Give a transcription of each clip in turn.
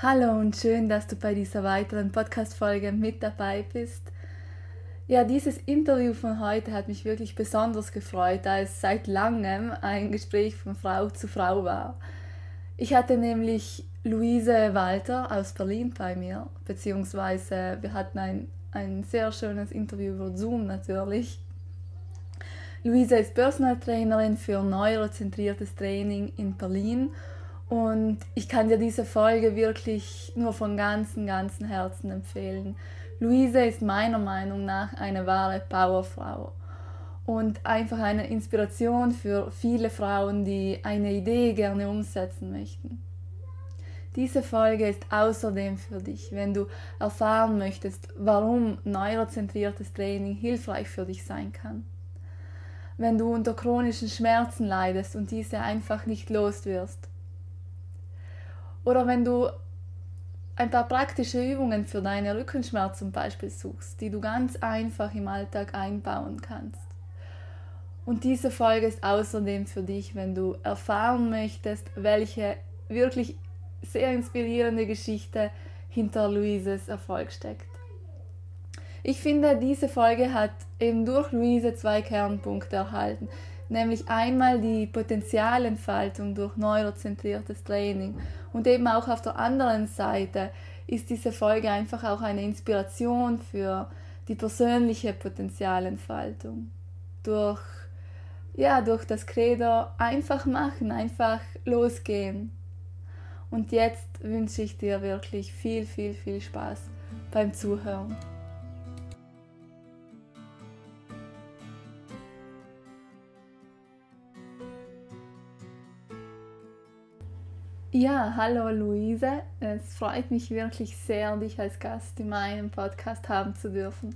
Hallo und schön, dass du bei dieser weiteren Podcast-Folge mit dabei bist. Ja, dieses Interview von heute hat mich wirklich besonders gefreut, da es seit langem ein Gespräch von Frau zu Frau war. Ich hatte nämlich Luise Walter aus Berlin bei mir, beziehungsweise wir hatten ein, ein sehr schönes Interview über Zoom natürlich. Luise ist Personal Trainerin für neurozentriertes Training in Berlin und ich kann dir diese Folge wirklich nur von ganzem, ganzem Herzen empfehlen. Luise ist meiner Meinung nach eine wahre Powerfrau und einfach eine Inspiration für viele Frauen, die eine Idee gerne umsetzen möchten. Diese Folge ist außerdem für dich, wenn du erfahren möchtest, warum neurozentriertes Training hilfreich für dich sein kann. Wenn du unter chronischen Schmerzen leidest und diese einfach nicht los wirst oder wenn du ein paar praktische Übungen für deine Rückenschmerzen zum Beispiel suchst, die du ganz einfach im Alltag einbauen kannst. Und diese Folge ist außerdem für dich, wenn du erfahren möchtest, welche wirklich sehr inspirierende Geschichte hinter Luises Erfolg steckt. Ich finde, diese Folge hat eben durch Luise zwei Kernpunkte erhalten, nämlich einmal die Potenzialentfaltung durch neurozentriertes Training und eben auch auf der anderen Seite ist diese Folge einfach auch eine Inspiration für die persönliche Potenzialentfaltung durch ja durch das Credo einfach machen, einfach losgehen. Und jetzt wünsche ich dir wirklich viel, viel, viel Spaß beim Zuhören. Ja, hallo Luise. Es freut mich wirklich sehr, dich als Gast in meinem Podcast haben zu dürfen.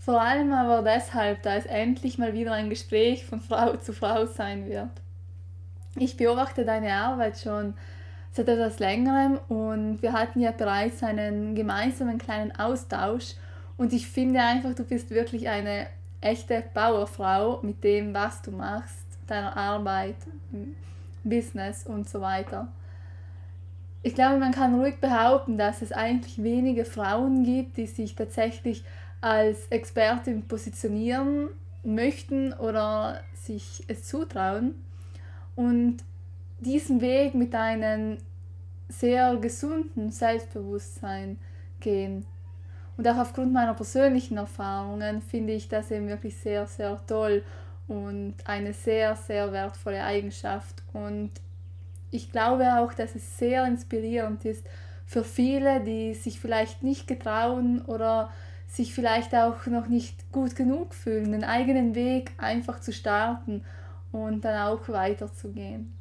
Vor allem aber deshalb, da es endlich mal wieder ein Gespräch von Frau zu Frau sein wird. Ich beobachte deine Arbeit schon seit etwas längerem und wir hatten ja bereits einen gemeinsamen kleinen Austausch und ich finde einfach, du bist wirklich eine echte Bauerfrau mit dem, was du machst, deiner Arbeit, Business und so weiter ich glaube, man kann ruhig behaupten, dass es eigentlich wenige Frauen gibt, die sich tatsächlich als Expertin positionieren möchten oder sich es zutrauen und diesen Weg mit einem sehr gesunden Selbstbewusstsein gehen. Und auch aufgrund meiner persönlichen Erfahrungen finde ich das eben wirklich sehr, sehr toll und eine sehr, sehr wertvolle Eigenschaft. Und ich glaube auch, dass es sehr inspirierend ist für viele, die sich vielleicht nicht getrauen oder sich vielleicht auch noch nicht gut genug fühlen, den eigenen Weg einfach zu starten und dann auch weiterzugehen.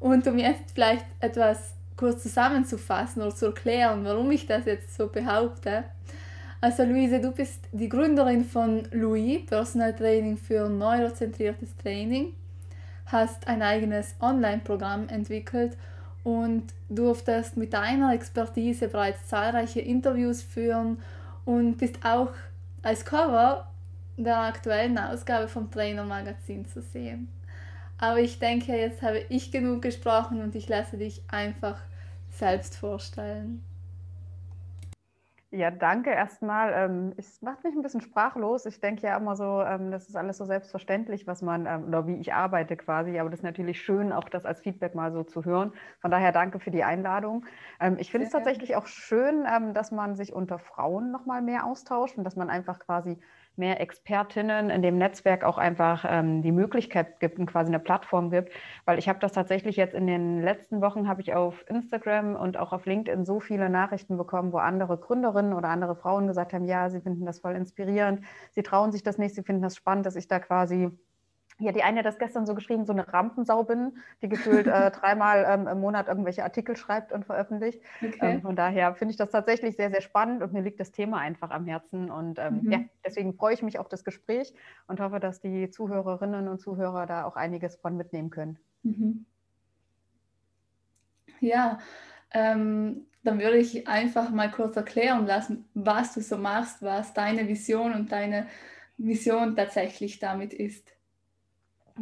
Und um jetzt vielleicht etwas kurz zusammenzufassen oder zu erklären, warum ich das jetzt so behaupte. Also Luise, du bist die Gründerin von Louis, Personal Training für neurozentriertes Training hast ein eigenes Online-Programm entwickelt und durftest mit deiner Expertise bereits zahlreiche Interviews führen und bist auch als Cover der aktuellen Ausgabe vom Trainer Magazin zu sehen. Aber ich denke, jetzt habe ich genug gesprochen und ich lasse dich einfach selbst vorstellen. Ja, danke erstmal. Ähm, es macht mich ein bisschen sprachlos. Ich denke ja immer so, ähm, das ist alles so selbstverständlich, was man, ähm, oder wie ich arbeite quasi. Aber das ist natürlich schön, auch das als Feedback mal so zu hören. Von daher danke für die Einladung. Ich finde es tatsächlich auch schön, dass man sich unter Frauen nochmal mehr austauscht und dass man einfach quasi mehr Expertinnen in dem Netzwerk auch einfach ähm, die Möglichkeit gibt und quasi eine Plattform gibt. Weil ich habe das tatsächlich jetzt in den letzten Wochen, habe ich auf Instagram und auch auf LinkedIn so viele Nachrichten bekommen, wo andere Gründerinnen oder andere Frauen gesagt haben, ja, sie finden das voll inspirierend, sie trauen sich das nicht, sie finden das spannend, dass ich da quasi ja, die eine hat das gestern so geschrieben, so eine Rampensau bin, die gefühlt äh, dreimal ähm, im Monat irgendwelche Artikel schreibt und veröffentlicht. Okay. Ähm, von daher finde ich das tatsächlich sehr, sehr spannend und mir liegt das Thema einfach am Herzen. Und ähm, mhm. ja, deswegen freue ich mich auf das Gespräch und hoffe, dass die Zuhörerinnen und Zuhörer da auch einiges von mitnehmen können. Mhm. Ja, ähm, dann würde ich einfach mal kurz erklären lassen, was du so machst, was deine Vision und deine Mission tatsächlich damit ist.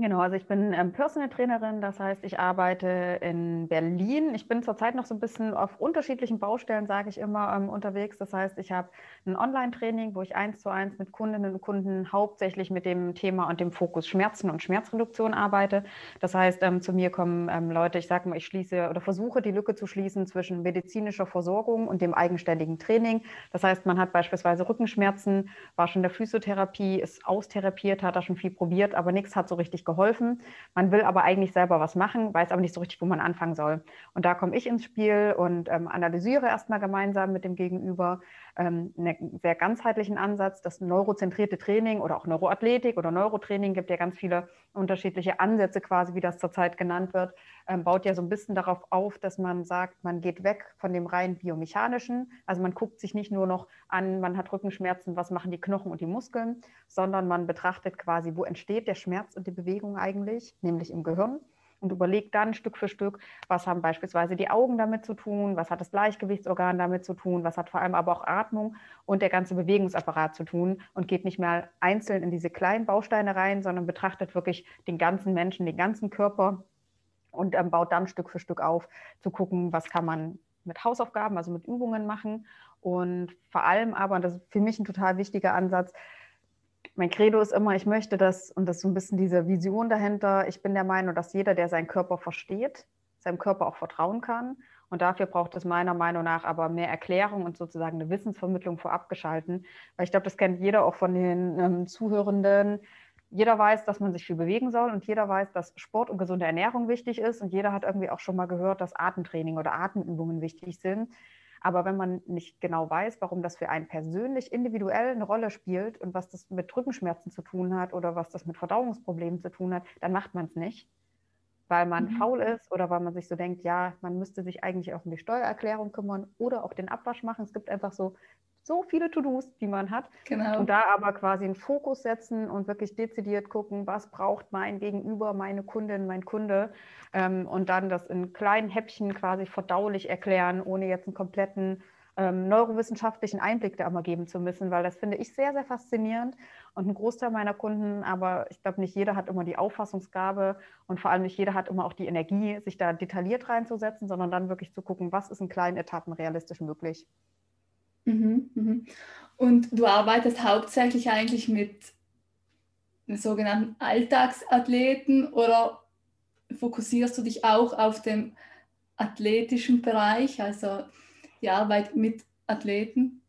Genau, also ich bin ähm, Personal Trainerin, das heißt, ich arbeite in Berlin. Ich bin zurzeit noch so ein bisschen auf unterschiedlichen Baustellen, sage ich immer, ähm, unterwegs. Das heißt, ich habe ein Online-Training, wo ich eins zu eins mit Kundinnen und Kunden hauptsächlich mit dem Thema und dem Fokus Schmerzen und Schmerzreduktion arbeite. Das heißt, ähm, zu mir kommen ähm, Leute, ich sage mal, ich schließe oder versuche die Lücke zu schließen zwischen medizinischer Versorgung und dem eigenständigen Training. Das heißt, man hat beispielsweise Rückenschmerzen, war schon in der Physiotherapie, ist austherapiert, hat da schon viel probiert, aber nichts hat so richtig geholfen. Man will aber eigentlich selber was machen, weiß aber nicht so richtig, wo man anfangen soll. Und da komme ich ins Spiel und ähm, analysiere erstmal gemeinsam mit dem Gegenüber ähm, einen sehr ganzheitlichen Ansatz. Das neurozentrierte Training oder auch Neuroathletik oder Neurotraining gibt ja ganz viele unterschiedliche Ansätze quasi, wie das zurzeit genannt wird, ähm, baut ja so ein bisschen darauf auf, dass man sagt, man geht weg von dem rein biomechanischen. Also man guckt sich nicht nur noch an, man hat Rückenschmerzen, was machen die Knochen und die Muskeln, sondern man betrachtet quasi, wo entsteht der Schmerz und die Bewegung eigentlich, nämlich im Gehirn und überlegt dann Stück für Stück, was haben beispielsweise die Augen damit zu tun, was hat das Gleichgewichtsorgan damit zu tun, was hat vor allem aber auch Atmung und der ganze Bewegungsapparat zu tun und geht nicht mehr einzeln in diese kleinen Bausteine rein, sondern betrachtet wirklich den ganzen Menschen, den ganzen Körper und ähm, baut dann Stück für Stück auf, zu gucken, was kann man mit Hausaufgaben, also mit Übungen machen. Und vor allem aber, und das ist für mich ein total wichtiger Ansatz, mein Credo ist immer, ich möchte das, und das ist so ein bisschen diese Vision dahinter, ich bin der Meinung, dass jeder, der seinen Körper versteht, seinem Körper auch vertrauen kann. Und dafür braucht es meiner Meinung nach aber mehr Erklärung und sozusagen eine Wissensvermittlung vorab geschalten. Weil ich glaube, das kennt jeder auch von den ähm, Zuhörenden. Jeder weiß, dass man sich viel bewegen soll und jeder weiß, dass Sport und gesunde Ernährung wichtig ist. Und jeder hat irgendwie auch schon mal gehört, dass Atemtraining oder Atemübungen wichtig sind. Aber wenn man nicht genau weiß, warum das für einen persönlich individuell eine Rolle spielt und was das mit Rückenschmerzen zu tun hat oder was das mit Verdauungsproblemen zu tun hat, dann macht man es nicht, weil man mhm. faul ist oder weil man sich so denkt, ja, man müsste sich eigentlich auch um die Steuererklärung kümmern oder auch den Abwasch machen. Es gibt einfach so so viele To-Dos, die man hat. Genau. Und da aber quasi einen Fokus setzen und wirklich dezidiert gucken, was braucht mein Gegenüber, meine Kundin, mein Kunde. Ähm, und dann das in kleinen Häppchen quasi verdaulich erklären, ohne jetzt einen kompletten ähm, neurowissenschaftlichen Einblick da immer geben zu müssen, weil das finde ich sehr, sehr faszinierend. Und ein Großteil meiner Kunden, aber ich glaube, nicht jeder hat immer die Auffassungsgabe und vor allem nicht jeder hat immer auch die Energie, sich da detailliert reinzusetzen, sondern dann wirklich zu gucken, was ist in kleinen Etappen realistisch möglich. Mhm, mhm. Und du arbeitest hauptsächlich eigentlich mit sogenannten Alltagsathleten oder fokussierst du dich auch auf den athletischen Bereich, also die Arbeit mit Athleten?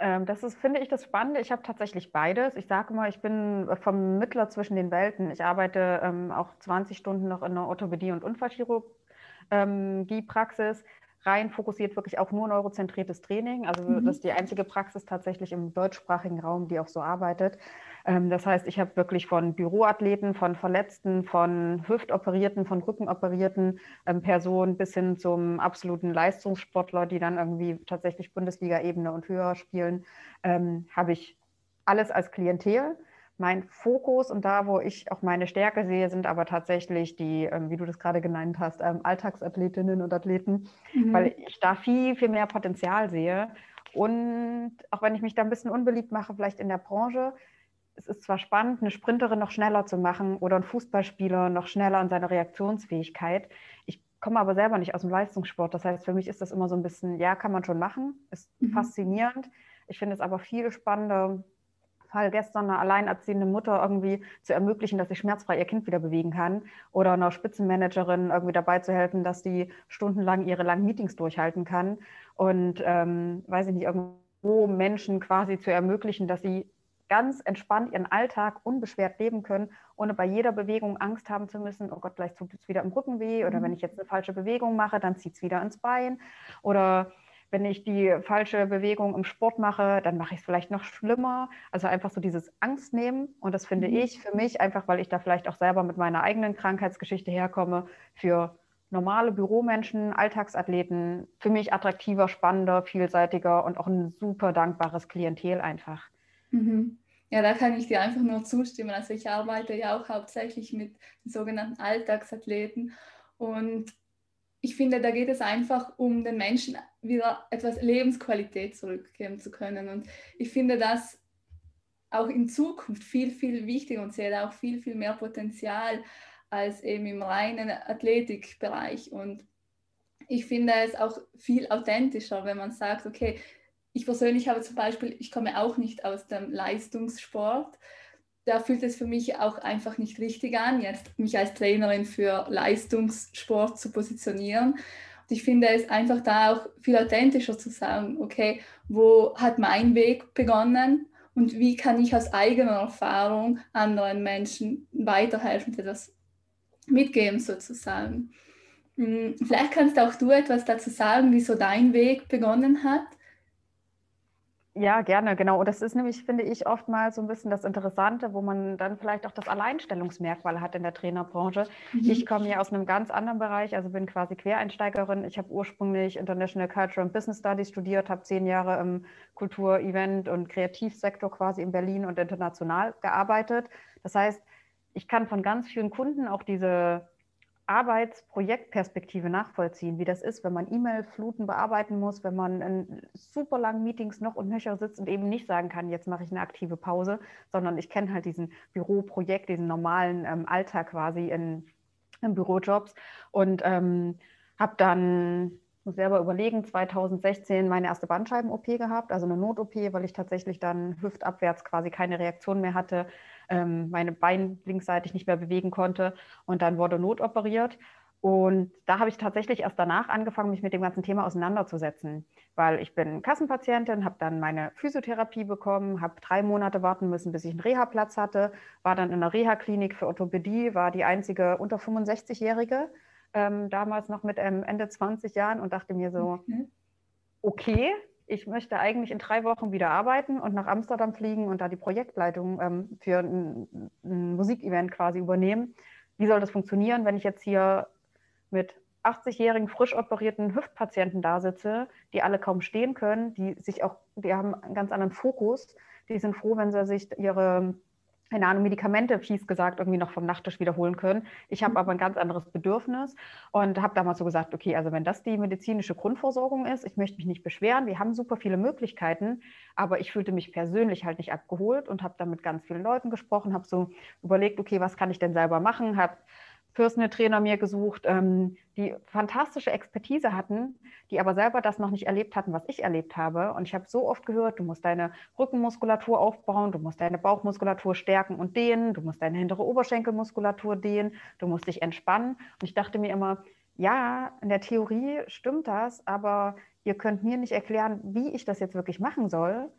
Ähm, das ist, finde ich, das Spannende. Ich habe tatsächlich beides. Ich sage mal, ich bin vom Mittler zwischen den Welten. Ich arbeite ähm, auch 20 Stunden noch in der Orthopädie- und Unfallchirurgie-Praxis rein fokussiert wirklich auf nur neurozentriertes Training. Also mhm. das ist die einzige Praxis tatsächlich im deutschsprachigen Raum, die auch so arbeitet. Ähm, das heißt, ich habe wirklich von Büroathleten, von Verletzten, von Hüftoperierten, von Rückenoperierten ähm, Personen bis hin zum absoluten Leistungssportler, die dann irgendwie tatsächlich Bundesliga-Ebene und höher spielen, ähm, habe ich alles als Klientel mein Fokus und da, wo ich auch meine Stärke sehe, sind aber tatsächlich die, ähm, wie du das gerade genannt hast, ähm, Alltagsathletinnen und Athleten, mhm. weil ich da viel, viel mehr Potenzial sehe. Und auch wenn ich mich da ein bisschen unbeliebt mache, vielleicht in der Branche, es ist zwar spannend, eine Sprinterin noch schneller zu machen oder einen Fußballspieler noch schneller in seiner Reaktionsfähigkeit. Ich komme aber selber nicht aus dem Leistungssport. Das heißt, für mich ist das immer so ein bisschen, ja, kann man schon machen, ist mhm. faszinierend. Ich finde es aber viel spannender, Fall gestern einer alleinerziehende Mutter irgendwie zu ermöglichen, dass sie schmerzfrei ihr Kind wieder bewegen kann. Oder einer Spitzenmanagerin irgendwie dabei zu helfen, dass die stundenlang ihre langen Meetings durchhalten kann. Und ähm, weiß ich nicht, irgendwo Menschen quasi zu ermöglichen, dass sie ganz entspannt ihren Alltag unbeschwert leben können, ohne bei jeder Bewegung Angst haben zu müssen, oh Gott, vielleicht tut es wieder im Rücken weh oder mhm. wenn ich jetzt eine falsche Bewegung mache, dann zieht es wieder ins Bein. Oder wenn ich die falsche Bewegung im Sport mache, dann mache ich es vielleicht noch schlimmer. Also einfach so dieses Angst nehmen. Und das finde mhm. ich für mich einfach, weil ich da vielleicht auch selber mit meiner eigenen Krankheitsgeschichte herkomme, für normale Büromenschen, Alltagsathleten, für mich attraktiver, spannender, vielseitiger und auch ein super dankbares Klientel einfach. Mhm. Ja, da kann ich dir einfach nur zustimmen. Also ich arbeite ja auch hauptsächlich mit sogenannten Alltagsathleten und ich finde, da geht es einfach um den Menschen wieder etwas Lebensqualität zurückgeben zu können. Und ich finde das auch in Zukunft viel, viel wichtiger und sehe da auch viel, viel mehr Potenzial als eben im reinen Athletikbereich. Und ich finde es auch viel authentischer, wenn man sagt, okay, ich persönlich habe zum Beispiel, ich komme auch nicht aus dem Leistungssport. Da fühlt es für mich auch einfach nicht richtig an, jetzt mich als Trainerin für Leistungssport zu positionieren. Und ich finde es einfach da auch viel authentischer zu sagen, okay, wo hat mein Weg begonnen und wie kann ich aus eigener Erfahrung anderen Menschen weiterhelfen, die das mitgeben sozusagen. Hm, vielleicht kannst auch du etwas dazu sagen, wie so dein Weg begonnen hat. Ja, gerne, genau. Und das ist nämlich, finde ich, oftmals so ein bisschen das Interessante, wo man dann vielleicht auch das Alleinstellungsmerkmal hat in der Trainerbranche. Mhm. Ich komme ja aus einem ganz anderen Bereich, also bin quasi Quereinsteigerin. Ich habe ursprünglich International Culture and Business Studies studiert, habe zehn Jahre im Kultur-, Event- und Kreativsektor quasi in Berlin und international gearbeitet. Das heißt, ich kann von ganz vielen Kunden auch diese Arbeitsprojektperspektive nachvollziehen, wie das ist, wenn man E-Mail-Fluten bearbeiten muss, wenn man in super langen Meetings noch und nöcher sitzt und eben nicht sagen kann, jetzt mache ich eine aktive Pause, sondern ich kenne halt diesen Büroprojekt, diesen normalen ähm, Alltag quasi in, in Bürojobs. Und ähm, habe dann muss selber überlegen, 2016 meine erste Bandscheiben-OP gehabt, also eine Not-OP, weil ich tatsächlich dann hüftabwärts quasi keine Reaktion mehr hatte, ähm, meine Beine linksseitig nicht mehr bewegen konnte und dann wurde notoperiert. Und da habe ich tatsächlich erst danach angefangen, mich mit dem ganzen Thema auseinanderzusetzen, weil ich bin Kassenpatientin, habe dann meine Physiotherapie bekommen, habe drei Monate warten müssen, bis ich einen Reha-Platz hatte, war dann in der Reha-Klinik für Orthopädie, war die einzige unter 65-Jährige, ähm, damals noch mit ähm, Ende 20 Jahren und dachte mir so, okay, ich möchte eigentlich in drei Wochen wieder arbeiten und nach Amsterdam fliegen und da die Projektleitung ähm, für ein, ein Musikevent quasi übernehmen. Wie soll das funktionieren, wenn ich jetzt hier mit 80-jährigen frisch operierten Hüftpatienten da sitze, die alle kaum stehen können, die sich auch, die haben einen ganz anderen Fokus, die sind froh, wenn sie sich ihre keine Ahnung, Medikamente, fies gesagt, irgendwie noch vom Nachttisch wiederholen können. Ich habe mhm. aber ein ganz anderes Bedürfnis und habe damals so gesagt, okay, also wenn das die medizinische Grundversorgung ist, ich möchte mich nicht beschweren, wir haben super viele Möglichkeiten, aber ich fühlte mich persönlich halt nicht abgeholt und habe dann mit ganz vielen Leuten gesprochen, habe so überlegt, okay, was kann ich denn selber machen, habe Personal Trainer mir gesucht, ähm, die fantastische Expertise hatten, die aber selber das noch nicht erlebt hatten, was ich erlebt habe. Und ich habe so oft gehört, du musst deine Rückenmuskulatur aufbauen, du musst deine Bauchmuskulatur stärken und dehnen, du musst deine hintere Oberschenkelmuskulatur dehnen, du musst dich entspannen. Und ich dachte mir immer, ja, in der Theorie stimmt das, aber ihr könnt mir nicht erklären, wie ich das jetzt wirklich machen soll.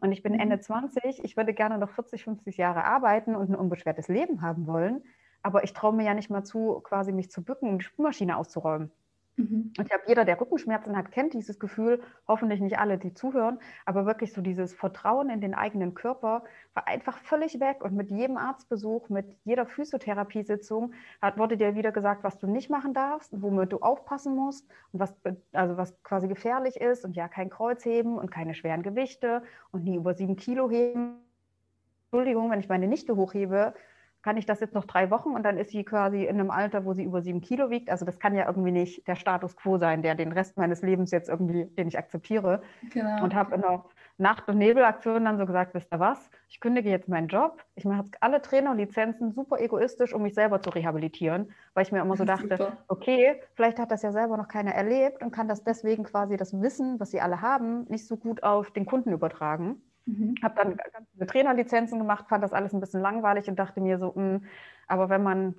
Und ich bin mhm. Ende 20, ich würde gerne noch 40, 50 Jahre arbeiten und ein unbeschwertes Leben haben wollen aber ich traue mir ja nicht mal zu, quasi mich zu bücken, um die Spülmaschine auszuräumen. Mhm. Und ich glaube, jeder, der Rückenschmerzen hat, kennt dieses Gefühl, hoffentlich nicht alle, die zuhören, aber wirklich so dieses Vertrauen in den eigenen Körper war einfach völlig weg. Und mit jedem Arztbesuch, mit jeder Physiotherapiesitzung hat, wurde dir wieder gesagt, was du nicht machen darfst, womit du aufpassen musst und was, also was quasi gefährlich ist und ja, kein Kreuzheben und keine schweren Gewichte und nie über sieben Kilo heben. Entschuldigung, wenn ich meine Nichte hochhebe, kann ich das jetzt noch drei Wochen und dann ist sie quasi in einem Alter, wo sie über sieben Kilo wiegt. Also das kann ja irgendwie nicht der Status quo sein, der den Rest meines Lebens jetzt irgendwie, den ich akzeptiere. Genau. Und habe in der Nacht- und Nebelaktion dann so gesagt, wisst ihr was, ich kündige jetzt meinen Job, ich mache jetzt alle Trainerlizenzen super egoistisch, um mich selber zu rehabilitieren, weil ich mir immer so dachte, super. okay, vielleicht hat das ja selber noch keiner erlebt und kann das deswegen quasi das Wissen, was sie alle haben, nicht so gut auf den Kunden übertragen. Mhm. Habe dann ganz viele Trainerlizenzen gemacht, fand das alles ein bisschen langweilig und dachte mir so, mh, hm, aber wenn man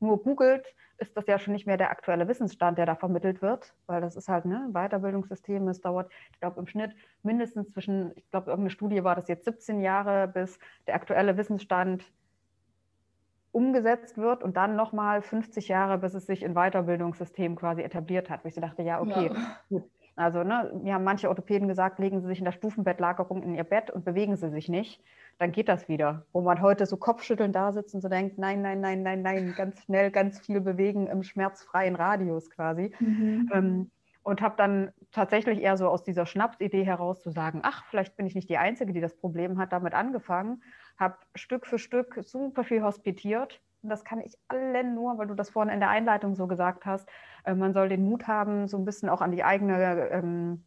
nur googelt, ist das ja schon nicht mehr der aktuelle Wissensstand, der da vermittelt wird, weil das ist halt ne, ein Weiterbildungssystem. Es dauert, ich glaube, im Schnitt mindestens zwischen, ich glaube, irgendeine Studie war das jetzt 17 Jahre, bis der aktuelle Wissensstand umgesetzt wird und dann nochmal 50 Jahre, bis es sich in Weiterbildungssystemen quasi etabliert hat. Wo ich so dachte, ja, okay, ja. gut, also ne, mir haben manche Orthopäden gesagt, legen Sie sich in der Stufenbettlagerung in Ihr Bett und bewegen Sie sich nicht. Dann geht das wieder. Wo man heute so Kopfschütteln da sitzt und so denkt, nein, nein, nein, nein, nein, ganz schnell, ganz viel bewegen im schmerzfreien Radius quasi. Mhm. Ähm, und habe dann tatsächlich eher so aus dieser Schnapsidee heraus zu sagen, ach, vielleicht bin ich nicht die Einzige, die das Problem hat, damit angefangen, habe Stück für Stück super viel hospitiert. Und das kann ich allen nur, weil du das vorhin in der Einleitung so gesagt hast, äh, man soll den Mut haben, so ein bisschen auch an die eigene, ähm,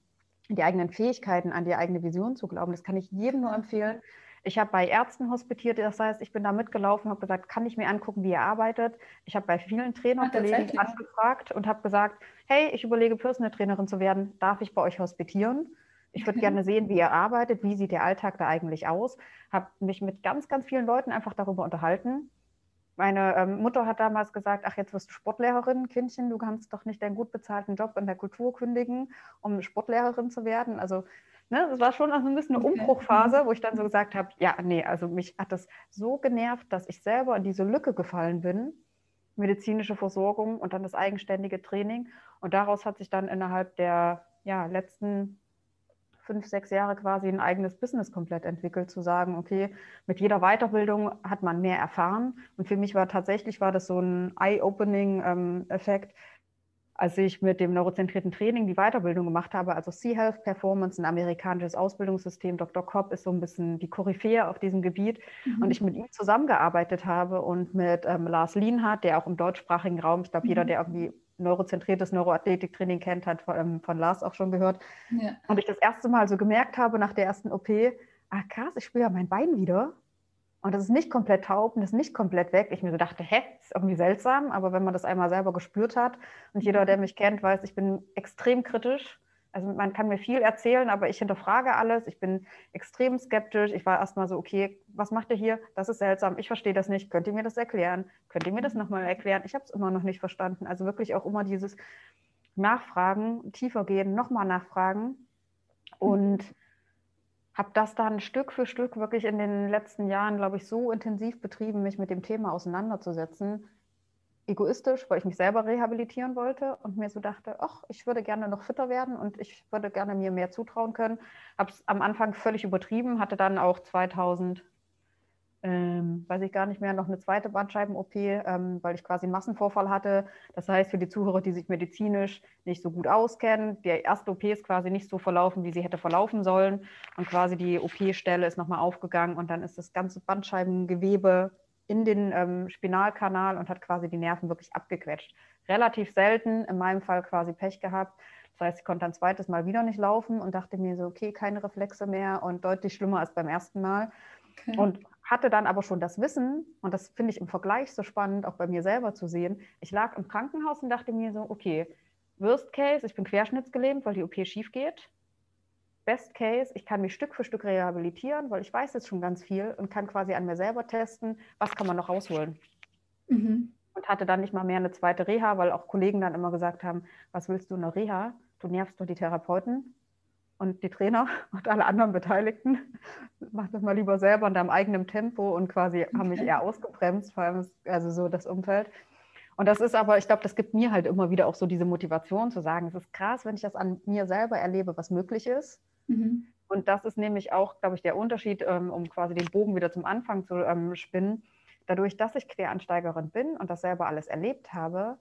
die eigenen Fähigkeiten, an die eigene Vision zu glauben. Das kann ich jedem nur empfehlen. Ich habe bei Ärzten hospitiert, das heißt, ich bin da mitgelaufen, habe gesagt, kann ich mir angucken, wie ihr arbeitet. Ich habe bei vielen Trainerkollegen angefragt und habe gesagt, hey, ich überlege, Personal Trainerin zu werden, darf ich bei euch hospitieren? Ich würde gerne sehen, wie ihr arbeitet, wie sieht der Alltag da eigentlich aus. Habe mich mit ganz, ganz vielen Leuten einfach darüber unterhalten. Meine ähm, Mutter hat damals gesagt, ach, jetzt wirst du Sportlehrerin, Kindchen, du kannst doch nicht deinen gut bezahlten Job in der Kultur kündigen, um Sportlehrerin zu werden. Also ne, das war schon also ein bisschen eine Umbruchphase, wo ich dann so gesagt habe, ja, nee, also mich hat das so genervt, dass ich selber in diese Lücke gefallen bin, medizinische Versorgung und dann das eigenständige Training. Und daraus hat sich dann innerhalb der ja, letzten fünf, sechs Jahre quasi ein eigenes Business komplett entwickelt, zu sagen, okay, mit jeder Weiterbildung hat man mehr erfahren. Und für mich war tatsächlich, war das so ein Eye-Opening-Effekt, ähm, als ich mit dem neurozentrierten Training die Weiterbildung gemacht habe, also Sea-Health Performance, ein amerikanisches Ausbildungssystem. Dr. Kopp ist so ein bisschen die Koryphäe auf diesem Gebiet. Mhm. Und ich mit ihm zusammengearbeitet habe und mit ähm, Lars Lienhardt, der auch im deutschsprachigen Raum, ich glaube, mhm. jeder, der irgendwie neurozentriertes Neuroathletiktraining kennt, hat von, ähm, von Lars auch schon gehört. Ja. Und ich das erste Mal so gemerkt habe nach der ersten OP, ah krass, ich spüre ja mein Bein wieder. Und das ist nicht komplett taub und das ist nicht komplett weg. Ich mir so dachte, hä, ist irgendwie seltsam, aber wenn man das einmal selber gespürt hat und jeder, der mich kennt, weiß, ich bin extrem kritisch also man kann mir viel erzählen, aber ich hinterfrage alles. Ich bin extrem skeptisch. Ich war erstmal so, okay, was macht ihr hier? Das ist seltsam. Ich verstehe das nicht. Könnt ihr mir das erklären? Könnt ihr mir das nochmal erklären? Ich habe es immer noch nicht verstanden. Also wirklich auch immer dieses Nachfragen, tiefer gehen, nochmal nachfragen. Und habe das dann Stück für Stück wirklich in den letzten Jahren, glaube ich, so intensiv betrieben, mich mit dem Thema auseinanderzusetzen, egoistisch, weil ich mich selber rehabilitieren wollte und mir so dachte, ach, ich würde gerne noch fitter werden und ich würde gerne mir mehr zutrauen können. Habe es am Anfang völlig übertrieben, hatte dann auch 2000, ähm, weiß ich gar nicht mehr, noch eine zweite Bandscheiben-OP, ähm, weil ich quasi einen Massenvorfall hatte. Das heißt, für die Zuhörer, die sich medizinisch nicht so gut auskennen, die erste OP ist quasi nicht so verlaufen, wie sie hätte verlaufen sollen. Und quasi die OP-Stelle ist nochmal aufgegangen und dann ist das ganze Bandscheibengewebe in den ähm, Spinalkanal und hat quasi die Nerven wirklich abgequetscht. Relativ selten, in meinem Fall quasi Pech gehabt. Das heißt, ich konnte ein zweites Mal wieder nicht laufen und dachte mir so, okay, keine Reflexe mehr und deutlich schlimmer als beim ersten Mal. Okay. Und hatte dann aber schon das Wissen, und das finde ich im Vergleich so spannend, auch bei mir selber zu sehen. Ich lag im Krankenhaus und dachte mir so, okay, Worst Case, ich bin querschnittsgelähmt, weil die OP schief geht. Best Case, ich kann mich Stück für Stück rehabilitieren, weil ich weiß jetzt schon ganz viel und kann quasi an mir selber testen, was kann man noch rausholen. Mhm. Und hatte dann nicht mal mehr eine zweite Reha, weil auch Kollegen dann immer gesagt haben, was willst du in der Reha? Du nervst doch die Therapeuten und die Trainer und alle anderen Beteiligten. Mach das mal lieber selber in deinem eigenen Tempo und quasi okay. haben mich eher ausgebremst, vor allem also so das Umfeld. Und das ist aber, ich glaube, das gibt mir halt immer wieder auch so diese Motivation zu sagen, es ist krass, wenn ich das an mir selber erlebe, was möglich ist. Mhm. Und das ist nämlich auch, glaube ich, der Unterschied, ähm, um quasi den Bogen wieder zum Anfang zu ähm, spinnen. Dadurch, dass ich Quereinsteigerin bin und das selber alles erlebt habe,